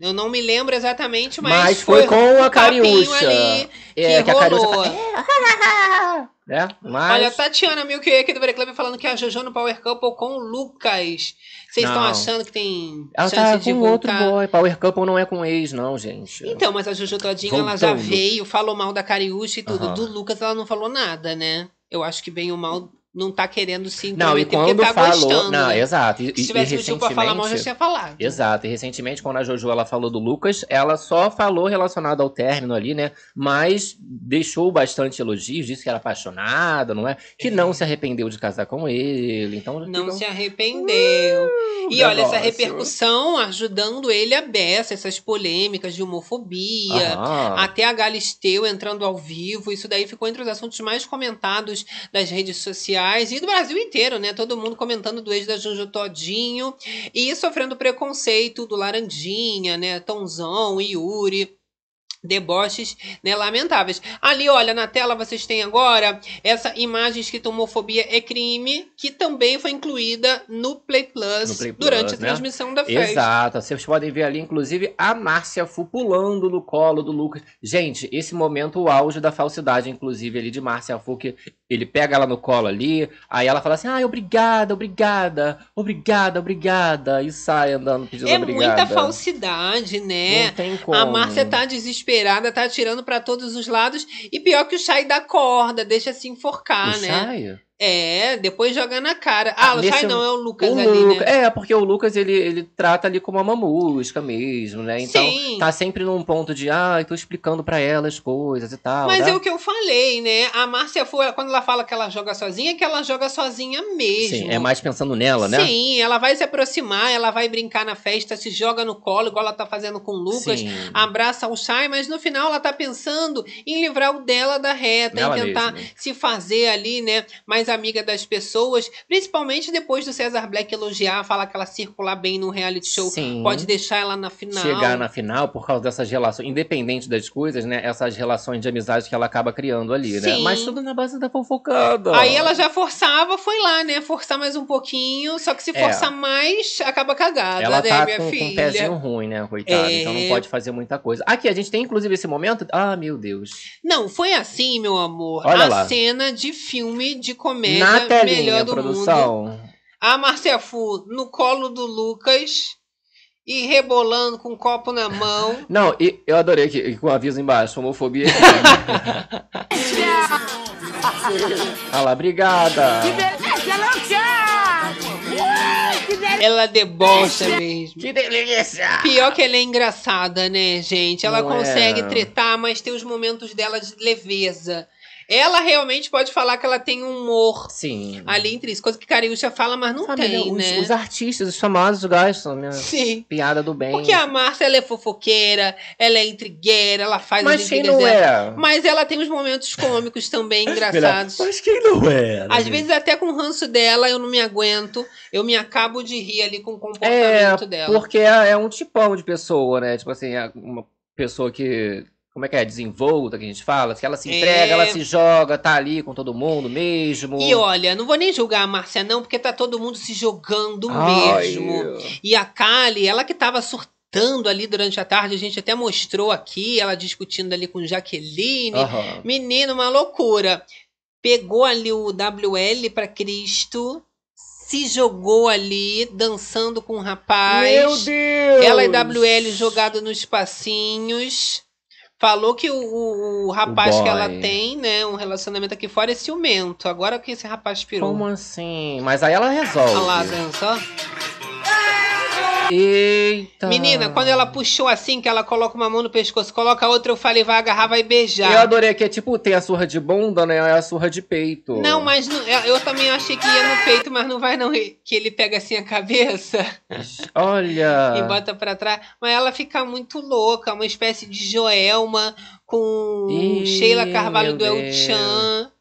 Speaker 1: Eu não me lembro exatamente, mas,
Speaker 2: Mas foi com a Cariúcha.
Speaker 1: ali
Speaker 2: É,
Speaker 1: que
Speaker 2: que a Cariúcha
Speaker 1: rolou.
Speaker 2: fala, né? Mas...
Speaker 1: Olha, a Tatiana Milk aqui do Club falando que a Jojo no Power Couple com o Lucas. Vocês estão achando que tem
Speaker 2: Ela
Speaker 1: chance
Speaker 2: tá
Speaker 1: de
Speaker 2: com
Speaker 1: voltar?
Speaker 2: outro boy. Power Couple não é com ex, não, gente.
Speaker 1: Então, mas a Jojo Todinho, ela já veio, falou mal da Cariúcha e tudo.
Speaker 2: Aham.
Speaker 1: Do Lucas, ela não falou nada, né? Eu acho que bem ou mal não tá querendo se
Speaker 2: Não, e quando
Speaker 1: tá
Speaker 2: falou.
Speaker 1: gostando.
Speaker 2: Não,
Speaker 1: né?
Speaker 2: exato. E,
Speaker 1: Se tivesse motivo pra falar mal, já tinha falado.
Speaker 2: Exato, e recentemente, quando a Jojo ela falou do Lucas, ela só falou relacionado ao término ali, né? Mas deixou bastante elogios, disse que era apaixonada, não é? Que não se arrependeu de casar com ele. Então
Speaker 1: Não se arrependeu. e olha, essa repercussão ajudando ele a beça, essas polêmicas de homofobia.
Speaker 2: Aham.
Speaker 1: Até a Galisteu entrando ao vivo. Isso daí ficou entre os assuntos mais comentados das redes sociais e do Brasil inteiro, né? Todo mundo comentando do ex da Jojo Todinho e sofrendo preconceito do Larandinha, né? Tonzão, Yuri. Deboches, né, lamentáveis. Ali, olha, na tela vocês têm agora essa imagem escrita homofobia é crime, que também foi incluída no Play Plus,
Speaker 2: No Play Plus,
Speaker 1: durante a
Speaker 2: né?
Speaker 1: transmissão da festa.
Speaker 2: Exato, vocês podem ver ali, inclusive, a Márcia Fu pulando no colo do Lucas. Gente, esse momento, o auge da falsidade, inclusive, ali de Márcia Fu, que ele pega ela no colo ali, aí ela fala assim, ai, obrigada, obrigada, obrigada, obrigada, e sai andando pedindo
Speaker 1: É
Speaker 2: obrigada.
Speaker 1: muita falsidade, né?
Speaker 2: Não tem como.
Speaker 1: A Márcia tá desesperada, tá atirando pra todos os lados. E pior que o Shai dá corda, deixa se enforcar,
Speaker 2: O
Speaker 1: né?
Speaker 2: Shai?
Speaker 1: É, depois joga na cara. Ah,
Speaker 2: Ah,
Speaker 1: o Shai não, é o Lucas
Speaker 2: O
Speaker 1: ali,
Speaker 2: Luca-
Speaker 1: né?
Speaker 2: É, porque o Lucas, ele, ele trata ali como uma mamusca mesmo, né? Então,
Speaker 1: Sim.
Speaker 2: tá sempre num ponto de, ah, tô explicando pra ela as coisas e tal.
Speaker 1: Mas
Speaker 2: né?
Speaker 1: é o que eu falei, né? A Márcia foi, quando ela fala que ela joga sozinha, é que ela joga sozinha mesmo.
Speaker 2: Sim, é mais pensando nela, né?
Speaker 1: Sim, ela vai se aproximar, ela vai brincar na festa, se joga no colo, igual ela tá fazendo com o Lucas.
Speaker 2: Sim.
Speaker 1: abraça o Shai, mas no final ela tá pensando em livrar o dela da reta,
Speaker 2: Nela
Speaker 1: em tentar
Speaker 2: mesma.
Speaker 1: se fazer ali, né, mais amiga das pessoas, principalmente depois do César Black elogiar, falar que ela circular bem no reality show,
Speaker 2: Sim.
Speaker 1: pode deixar ela na final.
Speaker 2: Chegar na final por causa dessas relações, independente das coisas, né? Essas relações de amizade que ela acaba criando ali, né?
Speaker 1: Sim.
Speaker 2: Mas tudo na base da fofocada.
Speaker 1: Aí ela já forçava, foi lá, né? Forçar mais um pouquinho. Só que se
Speaker 2: É.
Speaker 1: forçar mais, acaba cagada,
Speaker 2: Ela
Speaker 1: né,
Speaker 2: tá
Speaker 1: minha
Speaker 2: com, com um
Speaker 1: filha?
Speaker 2: pezinho ruim, né, coitada?
Speaker 1: É.
Speaker 2: Então não pode fazer muita coisa. Aqui, a gente tem inclusive esse momento. Ah, meu Deus.
Speaker 1: Não, foi assim, meu amor.
Speaker 2: Olha
Speaker 1: a
Speaker 2: lá.
Speaker 1: cena de filme de comédia
Speaker 2: Na telinha,
Speaker 1: melhor do mundo.
Speaker 2: produção.
Speaker 1: A Márcia Fu no colo do Lucas e rebolando com um copo na mão.
Speaker 2: Não, e eu adorei que, com o aviso embaixo, homofobia. Olha lá, obrigada.
Speaker 1: Ela debocha mesmo.
Speaker 2: Que delícia!
Speaker 1: Pior que ela é engraçada, né, gente? Ela
Speaker 2: Não é?
Speaker 1: consegue tretar, mas tem os momentos dela de leveza. Ela realmente pode falar que ela tem um humor
Speaker 2: Sim.
Speaker 1: ali entre isso, coisa que Cariúcha fala, mas não
Speaker 2: Família,
Speaker 1: tem,
Speaker 2: os,
Speaker 1: né?
Speaker 2: os artistas, os famosos gostam, né?
Speaker 1: Sim.
Speaker 2: Piada do bem.
Speaker 1: Porque a Márcia, ela é fofoqueira, ela é intrigueira, ela faz
Speaker 2: Mas
Speaker 1: as
Speaker 2: quem não
Speaker 1: dela.
Speaker 2: é?
Speaker 1: Mas ela tem os momentos cômicos também, engraçados.
Speaker 2: Mas quem não é?
Speaker 1: Às vezes até com o ranço dela eu não me aguento, eu me acabo de rir ali com o
Speaker 2: É,
Speaker 1: comportamento dela.
Speaker 2: porque é, é um tipão de pessoa, né? Tipo assim, é uma pessoa que. Como é que é? Desenvolta, que a gente fala. Que ela se
Speaker 1: É.
Speaker 2: entrega, ela se joga, tá ali com todo mundo mesmo.
Speaker 1: E olha, não vou nem julgar a Márcia não, porque tá todo mundo se jogando
Speaker 2: Ai,
Speaker 1: mesmo. E a Kali, ela que tava surtando ali durante a tarde, a gente até mostrou aqui, ela discutindo ali com Jaqueline.
Speaker 2: Aham.
Speaker 1: Menino, uma loucura. Pegou ali o WL pra Cristo, se jogou ali, dançando com o rapaz.
Speaker 2: Meu Deus!
Speaker 1: Ela e WL jogado nos passinhos. Falou que o, o- o rapaz
Speaker 2: O
Speaker 1: que ela tem, né, um relacionamento aqui fora é ciumento. Agora que esse rapaz pirou.
Speaker 2: Como assim? Mas aí ela resolve.
Speaker 1: Olha lá, dança.
Speaker 2: Eita.
Speaker 1: Menina, quando ela puxou assim, que ela coloca uma mão no pescoço, coloca a outra, eu falei, vai agarrar, vai beijar.
Speaker 2: Eu adorei que é tipo, tem a surra de bunda, né? É a surra de peito.
Speaker 1: Não, mas não- eu também achei que ia no peito, mas não vai não. Que ele pega assim a cabeça
Speaker 2: Olha.
Speaker 1: e bota pra trás. Mas ela fica muito louca, uma espécie de Joelma com
Speaker 2: Ih,
Speaker 1: Sheila Carvalho do El. Chan.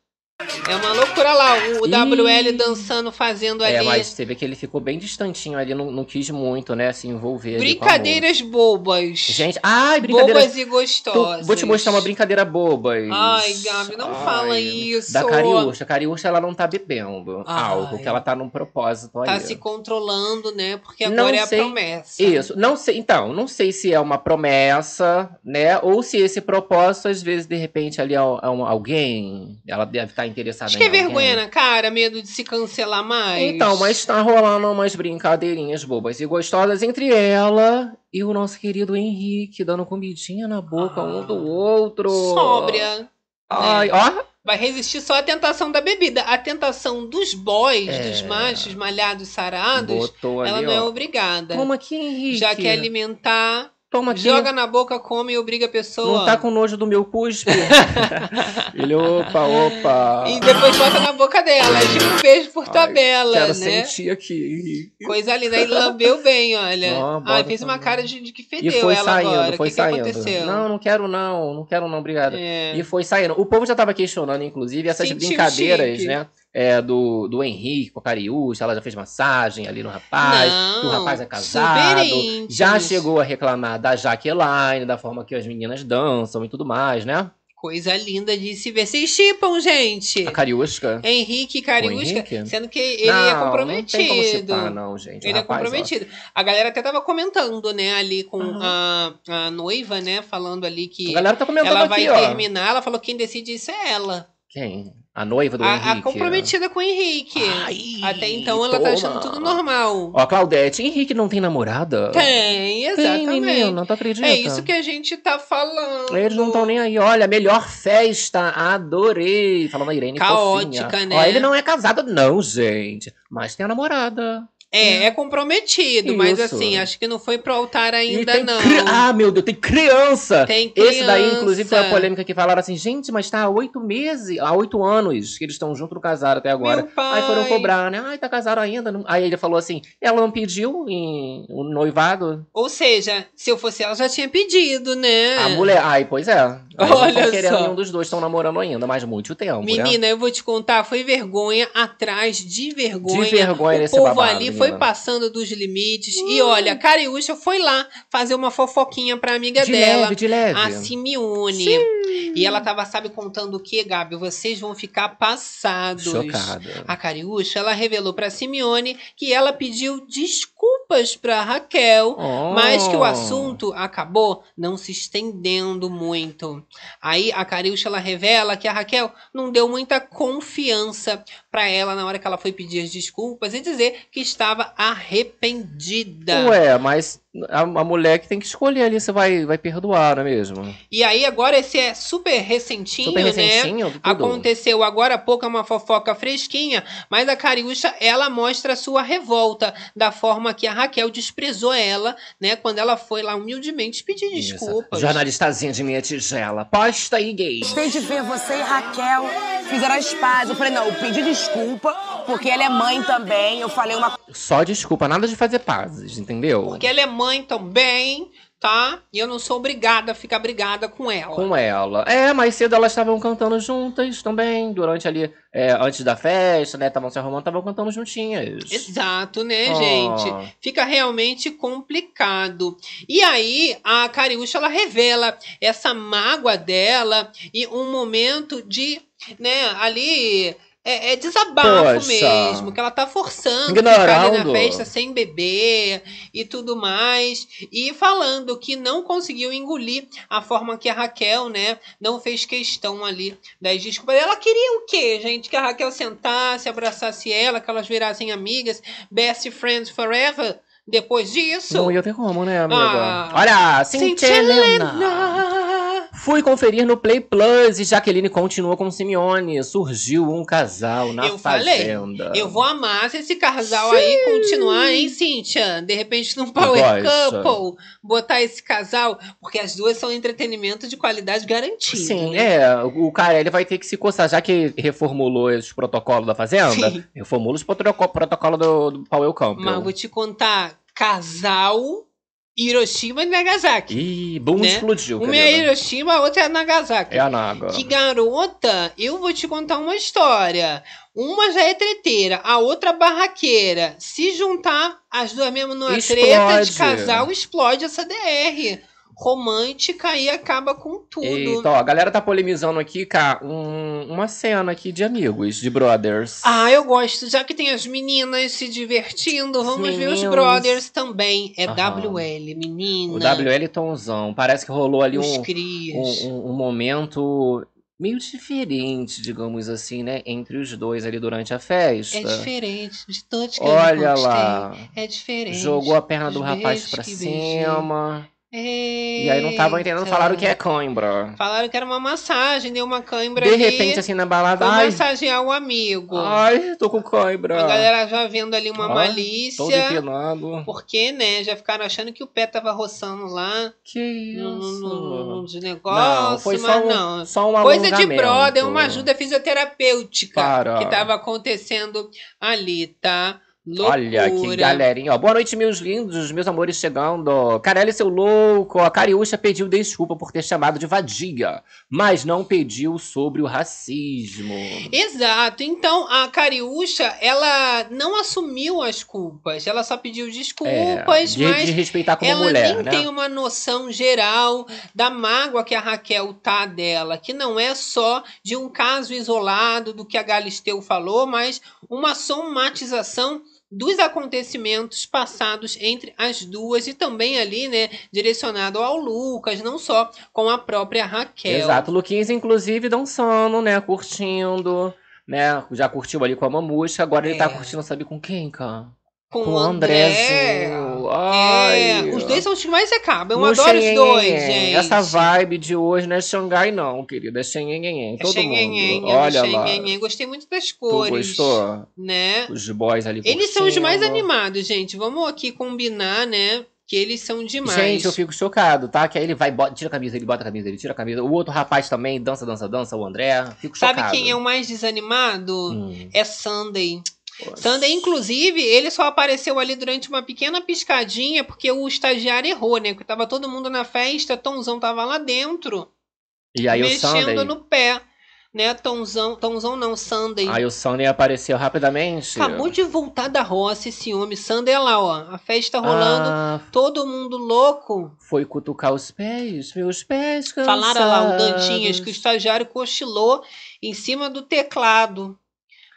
Speaker 1: É uma loucura lá, o. WL dançando, fazendo ali.
Speaker 2: É, mas você vê que ele ficou bem distantinho ali, não, não quis muito, né, se envolver. a
Speaker 1: Brincadeiras bobas.
Speaker 2: Gente, ai, brincadeiras.
Speaker 1: Bobas e gostosas.
Speaker 2: vou te mostrar uma brincadeira boba.
Speaker 1: Ai, Gabi, não fala isso.
Speaker 2: Da Cariúcha. A Cariúcha, ela não tá bebendo
Speaker 1: Ai.
Speaker 2: álcool, que ela tá num propósito aí.
Speaker 1: Tá se controlando, né? Porque
Speaker 2: Não
Speaker 1: agora é a
Speaker 2: sei.
Speaker 1: promessa.
Speaker 2: Isso, não sei, então, não sei se é uma promessa, né, ou se esse propósito, às vezes, de repente, ali é um- é um- alguém, ela deve estar interessada
Speaker 1: Acho que é
Speaker 2: alguém.
Speaker 1: vergonha na cara, medo de se cancelar mais.
Speaker 2: Então, mas tá rolando umas brincadeirinhas bobas e gostosas entre ela e o nosso querido Henrique, dando comidinha na boca um do outro.
Speaker 1: Sóbria.
Speaker 2: Ai,
Speaker 1: né?
Speaker 2: ó.
Speaker 1: Vai resistir só à tentação da bebida. A tentação dos boys,
Speaker 2: É.
Speaker 1: dos machos malhados, sarados,
Speaker 2: Botou ali,
Speaker 1: ela não é
Speaker 2: ó.
Speaker 1: obrigada.
Speaker 2: Toma aqui, Henrique.
Speaker 1: Já quer alimentar,
Speaker 2: Toma aqui.
Speaker 1: joga na boca, come e obriga a pessoa.
Speaker 2: Não tá com nojo do meu cuspe? Ele, opa, opa.
Speaker 1: E depois bota na boca dela. Tipo um beijo por tabela,
Speaker 2: Quero
Speaker 1: né?
Speaker 2: sentir aqui.
Speaker 1: Coisa linda. Aí lambeu bem, olha.
Speaker 2: Bota
Speaker 1: Ai, fez uma cara de, de que
Speaker 2: E
Speaker 1: fedeu
Speaker 2: foi
Speaker 1: ela
Speaker 2: saindo,
Speaker 1: agora.
Speaker 2: foi
Speaker 1: o que, que
Speaker 2: saindo.
Speaker 1: aconteceu?
Speaker 2: Não, não quero não, não quero não, obrigada.
Speaker 1: É.
Speaker 2: E foi saindo. O povo já tava questionando, inclusive, essas
Speaker 1: Sentiu
Speaker 2: brincadeiras,
Speaker 1: chique.
Speaker 2: né? É, do, do Henrique com a Cariúcha, ela já fez massagem ali no rapaz,
Speaker 1: Não,
Speaker 2: que o rapaz é casado. Já chegou a reclamar da Jaqueline, da forma que as meninas dançam e tudo mais, né?
Speaker 1: Coisa linda de se ver. Vocês chipam, gente.
Speaker 2: A Cariúcha.
Speaker 1: Henrique
Speaker 2: Henrique?
Speaker 1: sendo que ele
Speaker 2: não,
Speaker 1: é
Speaker 2: Não tem como
Speaker 1: comprometido.
Speaker 2: chipar, não, gente. O
Speaker 1: Ele é
Speaker 2: rapaz, ó.
Speaker 1: comprometido. A galera até tava comentando, né, ali com
Speaker 2: Aham.
Speaker 1: a, a noiva, né, falando ali que
Speaker 2: A galera tá comentando
Speaker 1: ela
Speaker 2: aqui,
Speaker 1: vai
Speaker 2: ó.
Speaker 1: terminar. Ela falou que quem decide isso é ela.
Speaker 2: Quem? A noiva do
Speaker 1: A, a
Speaker 2: Henrique.
Speaker 1: comprometida com o Henrique.
Speaker 2: Ai,
Speaker 1: Até então ela tá
Speaker 2: toma.
Speaker 1: achando tudo normal.
Speaker 2: Ó, Claudete, Henrique não tem namorada?
Speaker 1: Tem,
Speaker 2: Tem,
Speaker 1: exatamente.
Speaker 2: menina, tu acredita?
Speaker 1: é isso que a gente tá falando.
Speaker 2: Eles não estão nem aí. Olha, melhor festa, adorei. Falando a Irene
Speaker 1: Caótica,
Speaker 2: fofinha.
Speaker 1: né?
Speaker 2: Ó, ele não é casado não, gente. Mas tem a namorada.
Speaker 1: É, é comprometido, mas
Speaker 2: Isso.
Speaker 1: assim, acho que não foi pro altar ainda,
Speaker 2: tem
Speaker 1: não.
Speaker 2: cri- Ah, meu Deus, tem criança!
Speaker 1: Tem
Speaker 2: Esse daí, inclusive, foi a
Speaker 1: criança.
Speaker 2: polêmica que falaram assim, gente, mas tá há oito meses, há oito anos que eles estão juntos no casado até agora. Aí foram cobrar, né? Ai, tá casado ainda. não- Aí ele falou assim, ela não pediu em um noivado?
Speaker 1: Ou seja, se eu fosse ela, já tinha pedido, né?
Speaker 2: A mulher, ai, pois é. Aí não
Speaker 1: Olha
Speaker 2: tão querendo
Speaker 1: só.
Speaker 2: nenhum dos dois, estão namorando ainda, mas muito tempo, né?
Speaker 1: Menina, eu vou te contar, foi vergonha atrás de vergonha.
Speaker 2: De vergonha
Speaker 1: o
Speaker 2: nesse
Speaker 1: povo
Speaker 2: babado,
Speaker 1: ali foi passando dos limites. E olha, a Cariúcha foi lá fazer uma fofoquinha pra amiga
Speaker 2: De
Speaker 1: dela,
Speaker 2: leve, de leve.
Speaker 1: a Simeone. E ela tava, sabe, contando o que, Gabi? Vocês vão ficar passados.
Speaker 2: Chocada.
Speaker 1: A Cariúcha, ela revelou pra Simeone que ela pediu desculpas pra Raquel,
Speaker 2: Oh.
Speaker 1: mas que o assunto acabou não se estendendo muito. Aí a Cariúcha ela revela que a Raquel não deu muita confiança pra ela na hora que ela foi pedir as desculpas e dizer que estava arrependida.
Speaker 2: Ué, mas a, a mulher que tem que escolher ali se vai, vai perdoar, não é mesmo?
Speaker 1: E aí agora esse é super recentinho,
Speaker 2: Super
Speaker 1: né?
Speaker 2: recentinho, tudo.
Speaker 1: Aconteceu agora há pouco, é uma fofoca fresquinha, mas a Cariúcha, ela mostra a sua revolta da forma que a Raquel desprezou ela, né? Quando ela foi lá humildemente pedir desculpas.
Speaker 2: Jornalistazinha de minha tigela. Posta aí, gay.
Speaker 9: Gostei de ver você e Raquel fizeram as pazes. Eu falei, não, eu pedi desculpa, porque ela é mãe também. Eu falei uma
Speaker 2: Só desculpa, nada de fazer pazes, entendeu?
Speaker 1: Porque ela é mãe também, tá? E eu não sou obrigada a ficar brigada com ela.
Speaker 2: Com ela. É, mais cedo elas estavam cantando juntas também, durante ali, é, antes da festa, né? Estavam se arrumando, estavam cantando juntinhas.
Speaker 1: Exato, né,
Speaker 2: Oh.
Speaker 1: gente? Fica realmente complicado. E aí, a Cariúcha, ela revela essa mágoa dela e um momento de, né, ali... É, é desabafo
Speaker 2: Poxa.
Speaker 1: mesmo, que ela tá forçando ficar ali
Speaker 2: Ignorando.
Speaker 1: na festa sem beber e tudo mais. E falando que não conseguiu engolir a forma que a Raquel, né, não fez questão ali das desculpas. Ela queria o quê, gente? Que a Raquel sentasse, abraçasse ela, que elas virassem amigas, best friends forever. Depois disso.
Speaker 2: Não ia ter como, né, amiga?
Speaker 1: Ah,
Speaker 2: Olha, Cintia Helena. Fui conferir no Play Plus e Jaqueline continua com Simeone. Surgiu um casal na
Speaker 1: eu falei,
Speaker 2: fazenda.
Speaker 1: eu vou amar se esse casal aí continuar, hein, Cíntia? De repente num Power. Couple, botar esse casal, porque as duas são entretenimento de qualidade garantido.
Speaker 2: Sim,
Speaker 1: né?
Speaker 2: é. O cara ele vai ter que se coçar, já que reformulou os protocolos da Fazenda,
Speaker 1: Sim.
Speaker 2: reformula os protoco- protocolos do, do Powell Campbell.
Speaker 1: Mas vou te contar, casal Hiroshima e Nagasaki.
Speaker 2: Ih, boom,
Speaker 1: né?
Speaker 2: explodiu,
Speaker 1: Uma é. Hiroshima, a outra é Nagasaki.
Speaker 2: É a Naga.
Speaker 1: Que garota, eu vou te contar uma história. Uma já é treteira, a outra barraqueira. Se juntar as duas mesmo numa treta de
Speaker 2: Explode.
Speaker 1: casal, explode essa DR. Romântica e acaba com tudo.
Speaker 2: Eita, ó, a galera tá polemizando aqui, cara, um- uma cena aqui de amigos, de brothers.
Speaker 1: Ah, eu gosto. Já que tem as meninas se divertindo, vamos ver os
Speaker 2: meninos.
Speaker 1: brothers também. É
Speaker 2: Aham.
Speaker 1: WL, menina.
Speaker 2: o WL Tomzão. Parece que rolou ali
Speaker 1: Os
Speaker 2: um,
Speaker 1: crias.
Speaker 2: um, um- um momento meio diferente, digamos assim, né? Entre os dois ali durante a festa.
Speaker 1: É diferente de todos que eu
Speaker 2: Olha
Speaker 1: conquistei.
Speaker 2: lá.
Speaker 1: É diferente.
Speaker 2: Jogou a perna do
Speaker 1: Os
Speaker 2: rapaz
Speaker 1: beijos
Speaker 2: pra
Speaker 1: que beijei.
Speaker 2: cima. E aí não tava entendendo, falaram que é cãibra.
Speaker 1: Falaram que era uma massagem, deu uma cãibra
Speaker 2: De
Speaker 1: ali.
Speaker 2: repente, assim, na balada,
Speaker 1: Foi
Speaker 2: ai,
Speaker 1: massagear o amigo.
Speaker 2: ai, tô com cãibra.
Speaker 1: A galera já vendo ali uma
Speaker 2: Ai, Todo
Speaker 1: malícia.
Speaker 2: empinado.
Speaker 1: Porque, né, já ficaram achando que o pé tava roçando lá
Speaker 2: Que
Speaker 1: no, no, no,
Speaker 2: isso?
Speaker 1: nos negócios,
Speaker 2: Não, foi só um,
Speaker 1: não.
Speaker 2: só um
Speaker 1: Coisa de brother, uma ajuda fisioterapêutica
Speaker 2: Para.
Speaker 1: que tava acontecendo ali, tá? Loucura.
Speaker 2: Olha que galerinha, ó. Boa noite, meus lindos, meus amores chegando. Carelli, seu louco. A Cariúcha pediu desculpa por ter chamado de vadia, mas não pediu sobre o racismo.
Speaker 1: Exato. Então, a Cariúcha, ela não assumiu as culpas. Ela só pediu
Speaker 2: É,
Speaker 1: desculpas,
Speaker 2: de,
Speaker 1: mas
Speaker 2: de respeitar como
Speaker 1: ela
Speaker 2: mulher,
Speaker 1: nem
Speaker 2: né?
Speaker 1: tem uma noção geral da mágoa que a Raquel tá dela, que não é só de um caso isolado do que a Galisteu falou, mas uma somatização dos acontecimentos passados entre as duas e também ali, né, direcionado ao Lucas, não só com a própria Raquel.
Speaker 2: Exato, Luquinhas, inclusive, dançando, né? Curtindo, né? Já curtiu ali com a Mamusca, agora ele tá
Speaker 1: É.
Speaker 2: curtindo, sabe com quem, cara?
Speaker 1: Com,
Speaker 2: Com
Speaker 1: o André.
Speaker 2: Andrezinho. Ai.
Speaker 1: É, os dois são os que mais acabam. Eu
Speaker 2: No
Speaker 1: adoro os dois, gente.
Speaker 2: Essa vibe de hoje não é Xangai, não, querida. É Xenhen,
Speaker 1: É
Speaker 2: todo
Speaker 1: Xenhenhen,
Speaker 2: mundo.
Speaker 1: é do
Speaker 2: Olha lá.
Speaker 1: Gostei muito das
Speaker 2: Tu
Speaker 1: cores.
Speaker 2: gostou?
Speaker 1: Né?
Speaker 2: Os boys ali
Speaker 1: Eles são os mais animados, gente. Vamos aqui combinar, né? Que eles são demais.
Speaker 2: Gente, eu fico chocado, tá? Que aí ele vai, bota- tira a camisa, ele bota a camisa, ele tira a camisa. O outro rapaz também dança, dança, dança, o André. Fico
Speaker 1: Sabe
Speaker 2: chocado.
Speaker 1: quem é o mais desanimado?
Speaker 2: Hum.
Speaker 1: É Sunday. Sunday, inclusive, ele só apareceu ali durante uma pequena piscadinha porque o estagiário errou, né? Porque tava todo mundo na festa, Tomzão tava lá dentro,
Speaker 2: E aí o
Speaker 1: mexendo
Speaker 2: Sunday.
Speaker 1: no pé. Né, Tomzão, Tomzão não, Sunday.
Speaker 2: Aí o Sunday apareceu rapidamente.
Speaker 1: Acabou de voltar da roça esse homem. Sunday é lá, ó. A festa rolando,
Speaker 2: Ah,
Speaker 1: todo mundo louco.
Speaker 2: foi cutucar os pés, meus pés cansados.
Speaker 1: Falaram lá, o Dantinhas, que o estagiário cochilou em cima do teclado.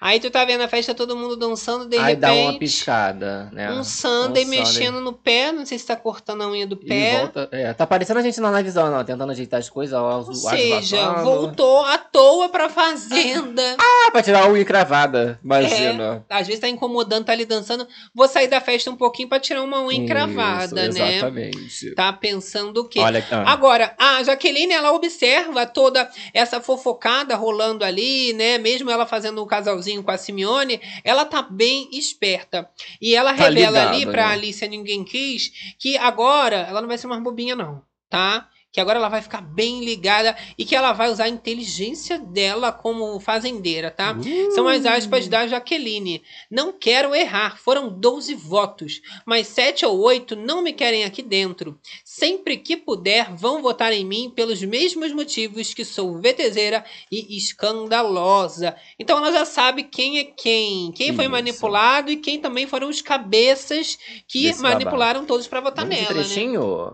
Speaker 1: Aí tu tá vendo a festa, todo mundo dançando, de
Speaker 2: Aí dá uma
Speaker 1: repente.
Speaker 2: piscada, né?
Speaker 1: Um Sunday
Speaker 2: Um
Speaker 1: mexendo no pé, não sei se tá cortando a unha do
Speaker 2: E
Speaker 1: pé.
Speaker 2: volta, é, tá parecendo a gente na livezão, não, tentando ajeitar as coisas, ó,
Speaker 1: Ou seja,
Speaker 2: vazando.
Speaker 1: voltou à toa pra fazenda.
Speaker 2: Ah, pra tirar a unha cravada, imagina.
Speaker 1: Às vezes tá incomodando, tá ali dançando. Vou sair da festa um pouquinho pra tirar uma unha encravada,
Speaker 2: Isso,
Speaker 1: né?
Speaker 2: Exatamente.
Speaker 1: Tá pensando o quê?
Speaker 2: Olha, ah,
Speaker 1: Agora, a Jaqueline, ela observa toda essa fofocada rolando ali, né? Mesmo ela fazendo um casalzinho com a Simeone, ela tá bem esperta. E ela
Speaker 2: Tá
Speaker 1: revela ali pra
Speaker 2: né?
Speaker 1: Alicia Ninguém Quis que agora ela não vai ser mais bobinha, não, tá? Que agora ela vai ficar bem ligada e que ela vai usar a inteligência dela como fazendeira, tá? São as aspas da Jaqueline. Não quero errar, foram 12 votos, mas 7 ou 8 não me querem aqui dentro. Sempre que puder, vão votar em mim pelos mesmos motivos que sou VTZera e escandalosa. Então ela já sabe quem é quem, quem foi
Speaker 2: Isso.
Speaker 1: manipulado e quem também foram os cabeças que
Speaker 2: Desse
Speaker 1: manipularam todos pra votar
Speaker 2: vamos
Speaker 1: nela, né?
Speaker 2: trechinho?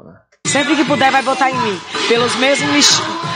Speaker 5: Sempre que puder, vai votar em mim. Pelos mesmos,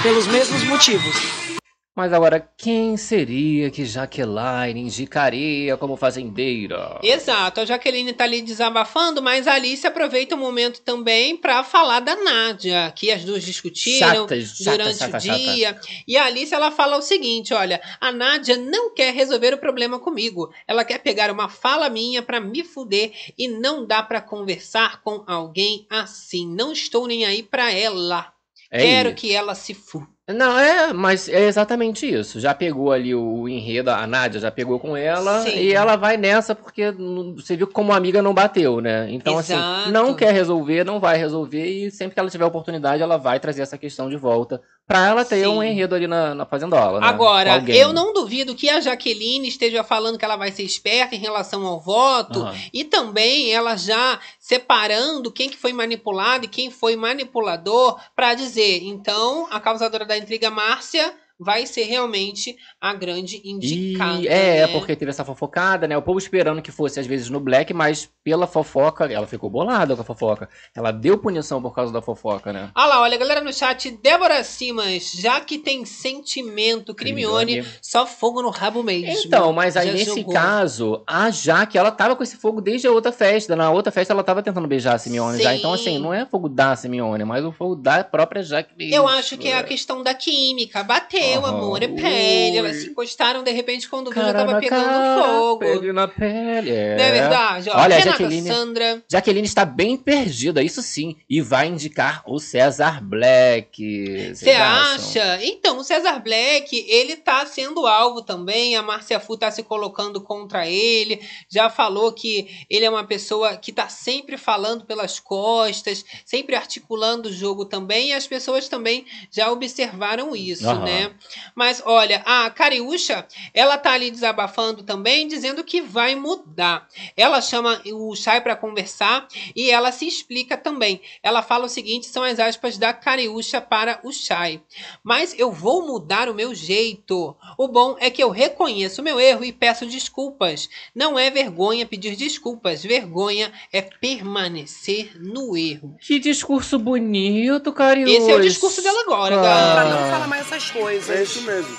Speaker 5: pelos mesmos motivos.
Speaker 2: Mas agora, quem seria que Jaqueline indicaria como fazendeira?
Speaker 1: Exato, a Jaqueline tá ali desabafando, mas a Alice aproveita o momento também para falar da Nádia, que as duas discutiram
Speaker 2: Chata, chata,
Speaker 1: durante
Speaker 2: chata,
Speaker 1: o dia. E a Alice ela fala o seguinte: olha, a Nádia não quer resolver o problema comigo. Ela quer pegar uma fala minha para me fuder e não dá para conversar com alguém assim. Não estou nem aí para ela.
Speaker 2: É
Speaker 1: Quero que ela se fu.
Speaker 2: Não, é, mas é exatamente isso. Já pegou ali o enredo, a Nádia já pegou com ela,
Speaker 1: Sim.
Speaker 2: e ela vai nessa porque você viu como amiga não bateu, né? Então,
Speaker 1: Exato.
Speaker 2: assim, não quer resolver, não vai resolver, e sempre que ela tiver oportunidade, ela vai trazer essa questão de volta pra ela ter
Speaker 1: Sim.
Speaker 2: um enredo ali na, na fazendola, né?
Speaker 1: Agora,
Speaker 2: alguém.
Speaker 1: eu não duvido que a Jaqueline esteja falando que ela vai ser esperta em relação ao voto
Speaker 2: Aham.
Speaker 1: e também ela já separando quem que foi manipulado e quem foi manipulador para dizer, então, a causadora da intriga Márcia vai ser realmente a grande indicada.
Speaker 2: E, é,
Speaker 1: né?
Speaker 2: porque teve essa fofocada, né? O povo esperando que fosse às vezes no Black, mas pela fofoca, ela ficou bolada com a fofoca. Ela deu punição por causa da fofoca, né?
Speaker 1: Ah lá, olha, galera no chat, Débora Simas, já que tem sentimento, Crimione, só fogo no rabo mesmo.
Speaker 2: Então, mas aí
Speaker 1: Já
Speaker 2: nesse
Speaker 1: jogou.
Speaker 2: caso, a Jaque, ela tava com esse fogo desde a outra festa. Na outra festa ela tava tentando beijar a Simeone já. Então, assim,
Speaker 1: Sim.
Speaker 2: não é fogo da Simeone, mas o fogo da própria Jaque.
Speaker 1: Eu acho que é a questão da química. Bateu,
Speaker 2: Aham.
Speaker 1: amor, é pele. Elas se encostaram, de repente, quando viu, já
Speaker 2: Cara
Speaker 1: tava pegando
Speaker 2: cara,
Speaker 1: fogo.
Speaker 2: Pele na pele. É.
Speaker 1: Não é verdade? Ó,
Speaker 2: Olha, a
Speaker 1: Renata
Speaker 2: Jaqueline-
Speaker 1: Sandra.
Speaker 2: Jaqueline está bem perdida, isso sim. E vai indicar o César Black.
Speaker 1: Você acha? Então, o César Black, ele tá sendo alvo também. A Márcia Fu tá se colocando contra ele. Já falou que ele é uma pessoa que tá sempre falando pelas costas, sempre articulando o jogo também. E as pessoas também já observaram isso,
Speaker 2: Aham.
Speaker 1: né? Mas olha, a Cariúcha, ela tá ali desabafando também, dizendo que vai mudar. Ela chama o Chay para conversar e ela se explica também. Ela fala o seguinte: são as aspas da Cariúcha para o Chay. Mas eu vou mudar o meu jeito. O bom é que eu reconheço o meu erro e peço desculpas. Não é vergonha pedir desculpas, vergonha é permanecer no erro.
Speaker 2: Que discurso bonito, Cariúcha.
Speaker 1: Esse é o discurso dela agora,
Speaker 2: Ah.
Speaker 1: galera.
Speaker 9: Pra não falar mais essas coisas.
Speaker 10: É isso mesmo.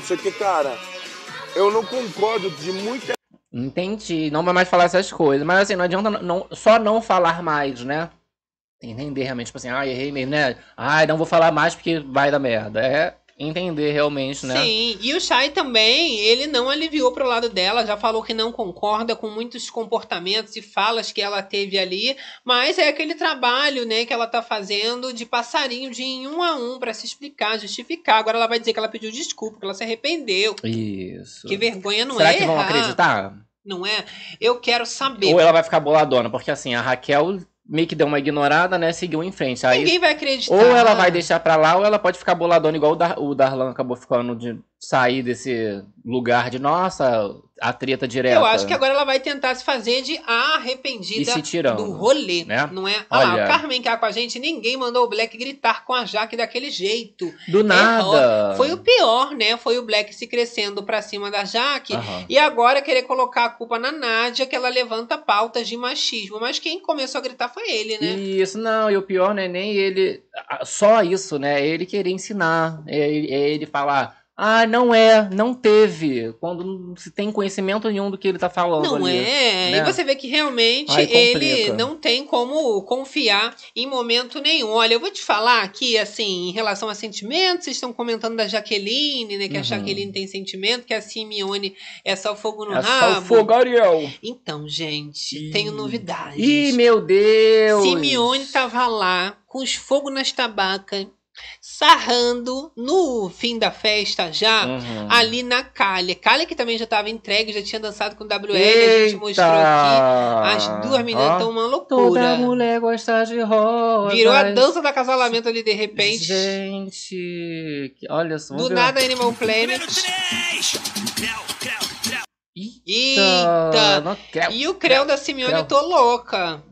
Speaker 10: Isso aqui, cara, eu não concordo de muita.
Speaker 2: Entendi. Não vai mais falar essas coisas. Mas assim, não adianta não, só não falar mais, né? Entender realmente, tipo assim, ah, errei mesmo, né? Ah, não vou falar mais porque vai dar merda. É entender realmente, né?
Speaker 1: Sim, e o Shai também, ele não aliviou pro lado dela, já falou que não concorda com muitos comportamentos e falas que ela teve ali, mas é aquele trabalho, né, que ela tá fazendo de passarinho de um a um pra se explicar, justificar. Agora ela vai dizer que ela pediu desculpa, que ela se arrependeu.
Speaker 2: Isso.
Speaker 1: Que vergonha não
Speaker 2: Será
Speaker 1: é
Speaker 2: que vão
Speaker 1: errar,
Speaker 2: acreditar?
Speaker 1: Não é? Eu quero saber.
Speaker 2: Ou ela vai ficar boladona? Porque assim, a Raquel meio que deu uma ignorada, né? Seguiu em frente. Aí,
Speaker 1: Ninguém vai acreditar.
Speaker 2: ou ela vai deixar pra lá, ou ela pode ficar boladona, igual o, Dar o Darlan acabou ficando de sair desse lugar de, nossa, a treta direta.
Speaker 1: Eu acho que agora ela vai tentar se fazer de arrependida
Speaker 2: se tirando,
Speaker 1: do rolê,
Speaker 2: né?
Speaker 1: não é? Olha lá,
Speaker 2: Olha.
Speaker 1: o Carmen cá com a gente, ninguém mandou o Black gritar com a Jaque daquele jeito.
Speaker 2: Do nada.
Speaker 1: Errou. Foi o pior, né? Foi o Black se crescendo pra cima da Jaque
Speaker 2: Aham.
Speaker 1: e agora querer colocar a culpa na Nádia, que ela levanta pautas de machismo. Mas quem começou a gritar foi ele, né?
Speaker 2: Isso, não, e o pior não é nem ele. ah, Só isso, né? É ele querer ensinar. É ele, é ele falar. Ah, não é, não teve. Quando não se tem conhecimento nenhum do que ele tá falando.
Speaker 1: Não
Speaker 2: ali,
Speaker 1: é.
Speaker 2: né?
Speaker 1: E você vê que realmente
Speaker 2: Aí
Speaker 1: ele não tem como confiar em momento nenhum. Olha, eu vou te falar aqui, assim, em relação a sentimentos, vocês estão comentando da Jaqueline, né? Que a
Speaker 2: Uhum.
Speaker 1: Jaqueline tem sentimento, que a Simeone é só fogo no
Speaker 2: É
Speaker 1: rabo.
Speaker 2: só fogo, Ariel.
Speaker 1: Então, gente, tenho novidades.
Speaker 2: Ih, meu Deus!
Speaker 1: Simeone tava lá com os fogos nas tabacas, sarrando no fim da festa já,
Speaker 2: Uhum.
Speaker 1: ali na Calha. Calha que também já tava entregue, já tinha dançado com o WL, a gente mostrou aqui.
Speaker 2: Eita!
Speaker 1: As duas meninas estão uma
Speaker 2: Toda
Speaker 1: loucura.
Speaker 2: mulher gosta de rosa.
Speaker 1: Virou a dança do acasalamento ali de repente.
Speaker 2: Gente, olha só.
Speaker 1: Do
Speaker 2: vamos ver.
Speaker 1: nada Animal Planet.
Speaker 2: Eita! não quero-
Speaker 1: E o Creu da Simeone,
Speaker 2: Creu.
Speaker 1: eu tô louca.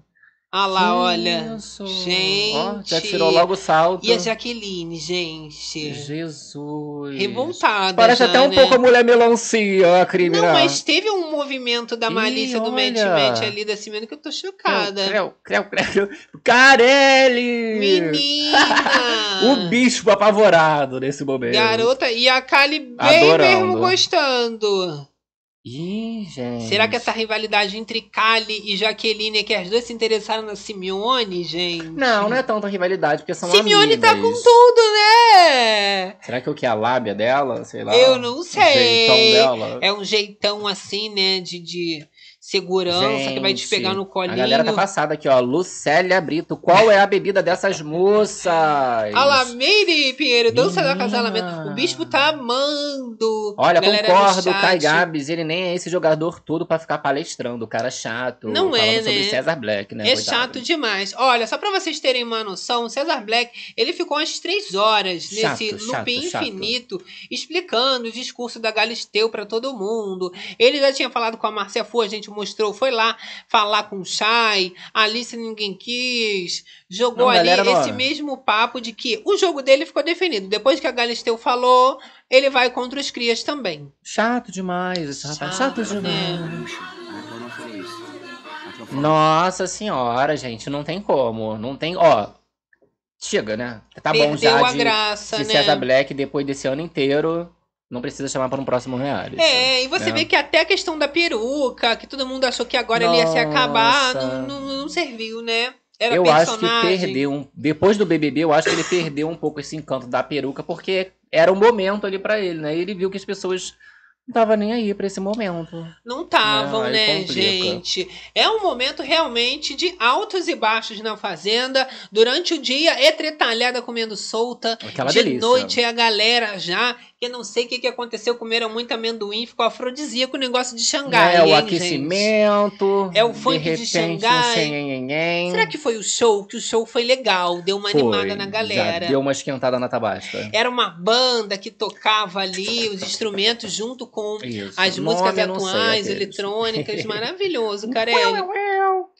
Speaker 1: Ah lá, olha. Gente.
Speaker 2: Ó, já tirou logo o salto.
Speaker 1: E a Jaqueline, gente.
Speaker 2: Jesus.
Speaker 1: Revoltada.
Speaker 2: Parece
Speaker 1: já,
Speaker 2: até um
Speaker 1: né?
Speaker 2: pouco a mulher melancia, a criminal.
Speaker 1: Não, mas teve um movimento da
Speaker 2: Ih,
Speaker 1: malícia do
Speaker 2: olha.
Speaker 1: Mente Mente ali da Simeone que eu tô chocada.
Speaker 2: Creu, creu, creu. Carelli!
Speaker 1: Menina!
Speaker 2: o bispo apavorado nesse momento.
Speaker 1: Garota, e a Kali bem
Speaker 2: Adorando.
Speaker 1: mesmo gostando.
Speaker 2: Ih, gente.
Speaker 1: Será que essa rivalidade entre Kali e Jaqueline é que as duas se interessaram na Simeone, gente?
Speaker 2: Não, não é tanta rivalidade, porque são
Speaker 1: Simeone
Speaker 2: amigas.
Speaker 1: tá com tudo, né?
Speaker 2: Será que o que? A lábia dela? Sei lá.
Speaker 1: Eu não
Speaker 2: o
Speaker 1: sei.
Speaker 2: jeitão dela.
Speaker 1: É um jeitão assim, né? De, de segurança que vai te
Speaker 2: Gente,
Speaker 1: pegar no colinho.
Speaker 2: A galera tá passada aqui, ó. Lucélia Brito. Qual é a bebida dessas moças?
Speaker 1: Alameire Pinheiro, dança do
Speaker 2: Menina.
Speaker 1: acasalamento. O bispo tá amando.
Speaker 2: Olha, concordo. Kai Gabs, ele nem é esse jogador todo pra ficar palestrando, o cara chato.
Speaker 1: Não
Speaker 2: falando
Speaker 1: é,
Speaker 2: sobre
Speaker 1: né?
Speaker 2: César Black, né?
Speaker 1: É
Speaker 2: coitado.
Speaker 1: chato demais. Olha, só pra vocês terem uma noção, o Cesar Black, ele ficou umas três horas
Speaker 2: Chato,
Speaker 1: nesse looping
Speaker 2: chato.
Speaker 1: infinito, explicando o discurso da Galisteu pra todo mundo. Ele já tinha falado com a Marcia Fu, a gente mostrou, foi lá falar com o a Alice ninguém quis, jogou
Speaker 2: Não,
Speaker 1: ali
Speaker 2: galera,
Speaker 1: esse mesmo papo de que o jogo dele ficou definido. Depois que a Galisteu falou, ele vai contra os crias também.
Speaker 2: Chato demais esse rapaz. Chato,
Speaker 1: Chato, né?
Speaker 2: demais. Nossa senhora, gente, não tem como. Não tem. Ó. Chega, né? Tá bom
Speaker 1: Perdeu
Speaker 2: já
Speaker 1: a
Speaker 2: de,
Speaker 1: graça,
Speaker 2: de
Speaker 1: né?
Speaker 2: César Black depois desse ano inteiro. Não precisa chamar para um próximo reality.
Speaker 1: É, e você
Speaker 2: né?
Speaker 1: vê que até a questão da peruca, que todo mundo achou que agora ele ia se acabar,
Speaker 2: Nossa.
Speaker 1: não, não, não serviu, né? Era
Speaker 2: eu acho que
Speaker 1: personagem.
Speaker 2: perdeu um. Depois do BBB, eu acho que ele perdeu um pouco esse encanto da peruca, porque era o momento ali pra ele, né? Ele viu que as pessoas não estavam nem aí pra esse momento.
Speaker 1: Não estavam, né,
Speaker 2: complica.
Speaker 1: gente? É um momento realmente de altos e baixos na fazenda. Durante o dia é tretalhada comendo solta.
Speaker 2: Aquela
Speaker 1: de
Speaker 2: delícia.
Speaker 1: noite é a galera já. Que eu não sei o que, que aconteceu, comeram muito amendoim, ficou afrodisíaco o negócio de Xangai.
Speaker 2: é o
Speaker 1: hein,
Speaker 2: aquecimento.
Speaker 1: É o funk de
Speaker 2: de repente,
Speaker 1: Xangai.
Speaker 2: Um.
Speaker 1: Será que foi o show? Que o show foi legal, deu uma
Speaker 2: Foi,
Speaker 1: animada na galera.
Speaker 2: Deu uma esquentada na tabasca.
Speaker 1: Era uma banda que tocava ali os instrumentos junto com
Speaker 2: Isso.
Speaker 1: as músicas
Speaker 2: Nome sei,
Speaker 1: atuais, eletrônicas, maravilhoso, Carelli.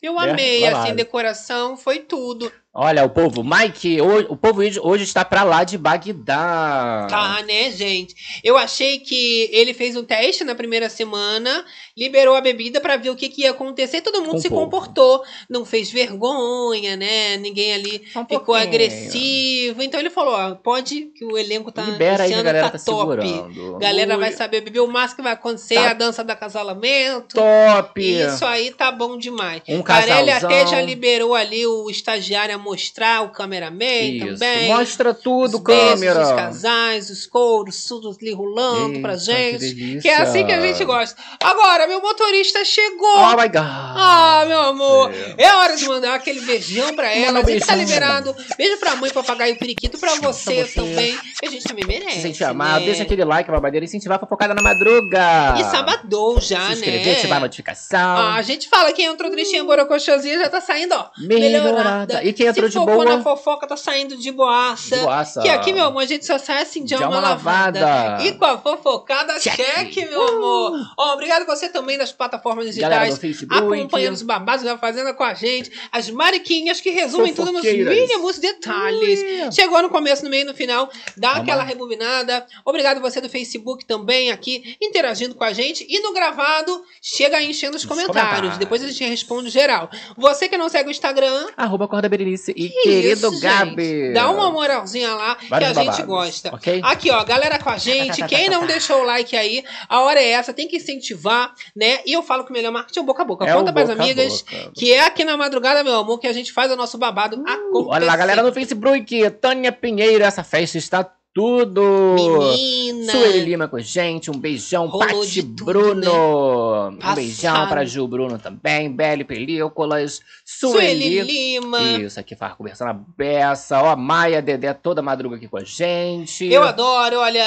Speaker 1: Eu
Speaker 2: É,
Speaker 1: amei,
Speaker 2: lá.
Speaker 1: assim, decoração, foi tudo.
Speaker 2: Olha, o povo, Mike, o povo hoje- está pra lá de Bagdá.
Speaker 1: Tá, né, gente? Eu achei que ele fez um teste na primeira semana, liberou a bebida pra ver o que, que ia acontecer. Todo mundo
Speaker 2: Com
Speaker 1: se
Speaker 2: o povo.
Speaker 1: comportou, não fez vergonha, né? Ninguém ali
Speaker 2: um
Speaker 1: ficou
Speaker 2: pouquinho.
Speaker 1: agressivo. Então ele falou: ó, pode que o elenco tá.
Speaker 2: Libera aí a galera
Speaker 1: tá,
Speaker 2: tá
Speaker 1: top.
Speaker 2: segurando.
Speaker 1: Galera
Speaker 2: Ui.
Speaker 1: vai saber beber o máximo que vai acontecer,
Speaker 2: Tá.
Speaker 1: a dança do acasalamento.
Speaker 2: Top!
Speaker 1: Isso aí tá bom demais.
Speaker 2: Um
Speaker 1: Carelli até já liberou ali o estagiário a mostrar, o cameraman
Speaker 2: Isso.
Speaker 1: também.
Speaker 2: Mostra tudo,
Speaker 1: os beijos
Speaker 2: câmera.
Speaker 1: dos casais, os couros, tudo ali rolando pra
Speaker 2: Eita,
Speaker 1: gente.
Speaker 2: que.
Speaker 1: Que é assim que a gente gosta. Agora, meu motorista chegou.
Speaker 2: Oh my God.
Speaker 1: Ah, meu amor. É hora de mandar aquele beijão pra ela.
Speaker 2: Manda um
Speaker 1: A gente tá liberado. Beijo pra mãe, papagaio e periquito, pra você,
Speaker 2: você.
Speaker 1: também. A gente também merece.
Speaker 2: Se sentir amado,
Speaker 1: né?
Speaker 2: deixa aquele like, babadeira, e incentivar a fofocada na madruga.
Speaker 1: E sabadou já,
Speaker 2: Se inscrever,
Speaker 1: né?
Speaker 2: ativar a notificação.
Speaker 1: Ah, a gente fala que entrou tristinha borocochosinha já tá saindo, ó.
Speaker 2: Melhorada. E quem entrou
Speaker 1: Se
Speaker 2: de boa?
Speaker 1: na fofoca, tá saindo de boaça.
Speaker 2: De boaça.
Speaker 1: Que aqui, meu amor, a gente só sai assim de,
Speaker 2: De
Speaker 1: alma
Speaker 2: alma
Speaker 1: lavada.
Speaker 2: lavada.
Speaker 1: E com a fofocada, cheque,
Speaker 2: Cheque.
Speaker 1: meu amor. Ó, obrigado você também das plataformas digitais.
Speaker 2: Facebook.
Speaker 1: Acompanhando os babados da Fazenda com a gente. As mariquinhas que resumem tudo nos mínimos detalhes. Chegou no começo, no meio e no final. Dá
Speaker 2: Vamos
Speaker 1: aquela
Speaker 2: lá.
Speaker 1: rebobinada. Obrigado você do Facebook também aqui, interagindo com a gente. E no gravado, chega aí enchendo os
Speaker 2: Os
Speaker 1: comentários.
Speaker 2: comentários.
Speaker 1: Depois a gente responde geral. Você que não segue o Instagram,
Speaker 2: Arroba Corda Berenice e
Speaker 1: isso,
Speaker 2: querido
Speaker 1: gente.
Speaker 2: Gabi.
Speaker 1: Dá uma moralzinha lá que
Speaker 2: Vários
Speaker 1: a gente
Speaker 2: babados,
Speaker 1: gosta.
Speaker 2: ok?
Speaker 1: Aqui, ó, galera com a gente. Quem não deixou o like aí, a hora é essa, tem que incentivar, né? E eu falo que o melhor marketing é o boca a boca.
Speaker 2: É
Speaker 1: Conta
Speaker 2: o
Speaker 1: pras
Speaker 2: boca a
Speaker 1: amigas
Speaker 2: boca.
Speaker 1: que é aqui na madrugada, meu amor, que a gente faz o nosso babado acontecer.
Speaker 2: Olha lá, galera no Facebook. Tânia Pinheiro, essa festa está tudo.
Speaker 1: Menina.
Speaker 2: Sueli Lima com a gente, um beijão. Pati
Speaker 1: tudo,
Speaker 2: Bruno. Um
Speaker 1: Passado.
Speaker 2: beijão pra Gil Bruno também. Belle Películas.
Speaker 1: Sueli
Speaker 2: Sueli.
Speaker 1: Lima.
Speaker 2: Isso, aqui faz conversando a beça. Ó, Maia Dedé toda madruga aqui com a gente.
Speaker 1: Eu adoro, olha,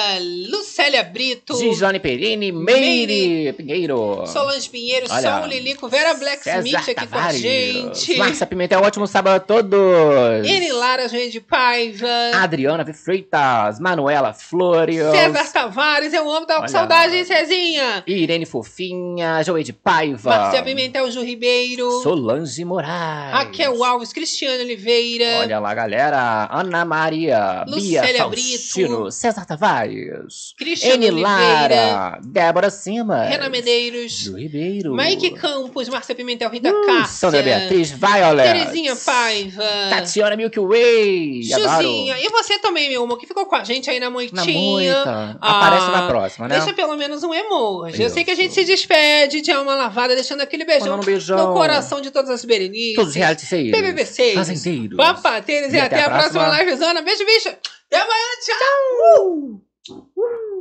Speaker 1: Lucélia Brito.
Speaker 2: Gislane Perini, Meire Pinheiro.
Speaker 1: Solange Pinheiro,
Speaker 2: Olha,
Speaker 1: Sol Lilico, Vera Blacksmith aqui com a
Speaker 2: Tavares.
Speaker 1: gente.
Speaker 2: Márcia Pimentel, ótimo sábado a todos.
Speaker 1: Eri Lara de Paiva.
Speaker 2: Adriana V. Manuela Flores.
Speaker 1: César Tavares, eu amo, tava com
Speaker 2: Olha.
Speaker 1: saudade, hein, Cezinha?
Speaker 2: Irene Fofinha. Cristina Joede Paiva.
Speaker 1: Marcel Pimentel, Ju Ribeiro.
Speaker 2: Solange Moraes.
Speaker 1: Raquel Alves, Cristiano Oliveira.
Speaker 2: Olha lá, galera. Ana Maria, Bia
Speaker 1: Lucélia
Speaker 2: Faustino,
Speaker 1: Brito.
Speaker 2: César Tavares,
Speaker 1: Cristiano.
Speaker 2: Lara, Débora Simas,
Speaker 1: Renan Medeiros.
Speaker 2: Ju Ribeiro,
Speaker 1: Mike Campos, Marcel Pimentel, Rita
Speaker 2: uh,
Speaker 1: Cássia.
Speaker 2: Sandra Beatriz, Violet,
Speaker 1: Terezinha Paiva.
Speaker 2: Tatiana Milky Way,
Speaker 1: Juzinha.
Speaker 2: adoro.
Speaker 1: E você também, meu amor, que ficou com a gente aí na moitinha.
Speaker 2: Na
Speaker 1: ah,
Speaker 2: Aparece na ah, próxima, né?
Speaker 1: Deixa pelo menos um emoji. Eu,
Speaker 2: eu
Speaker 1: sei que a gente se despede de alma lavada, deixando aquele beijão,
Speaker 2: um beijão.
Speaker 1: no coração de todas as Berenices.
Speaker 2: Todos os reality seis.
Speaker 1: BBB 6.
Speaker 2: Fazendeiros.
Speaker 1: Papateiros. E, e até, até, a próxima, próxima livezona. Beijo, bicho. Até amanhã. Tchau. tchau. Uh. Uh.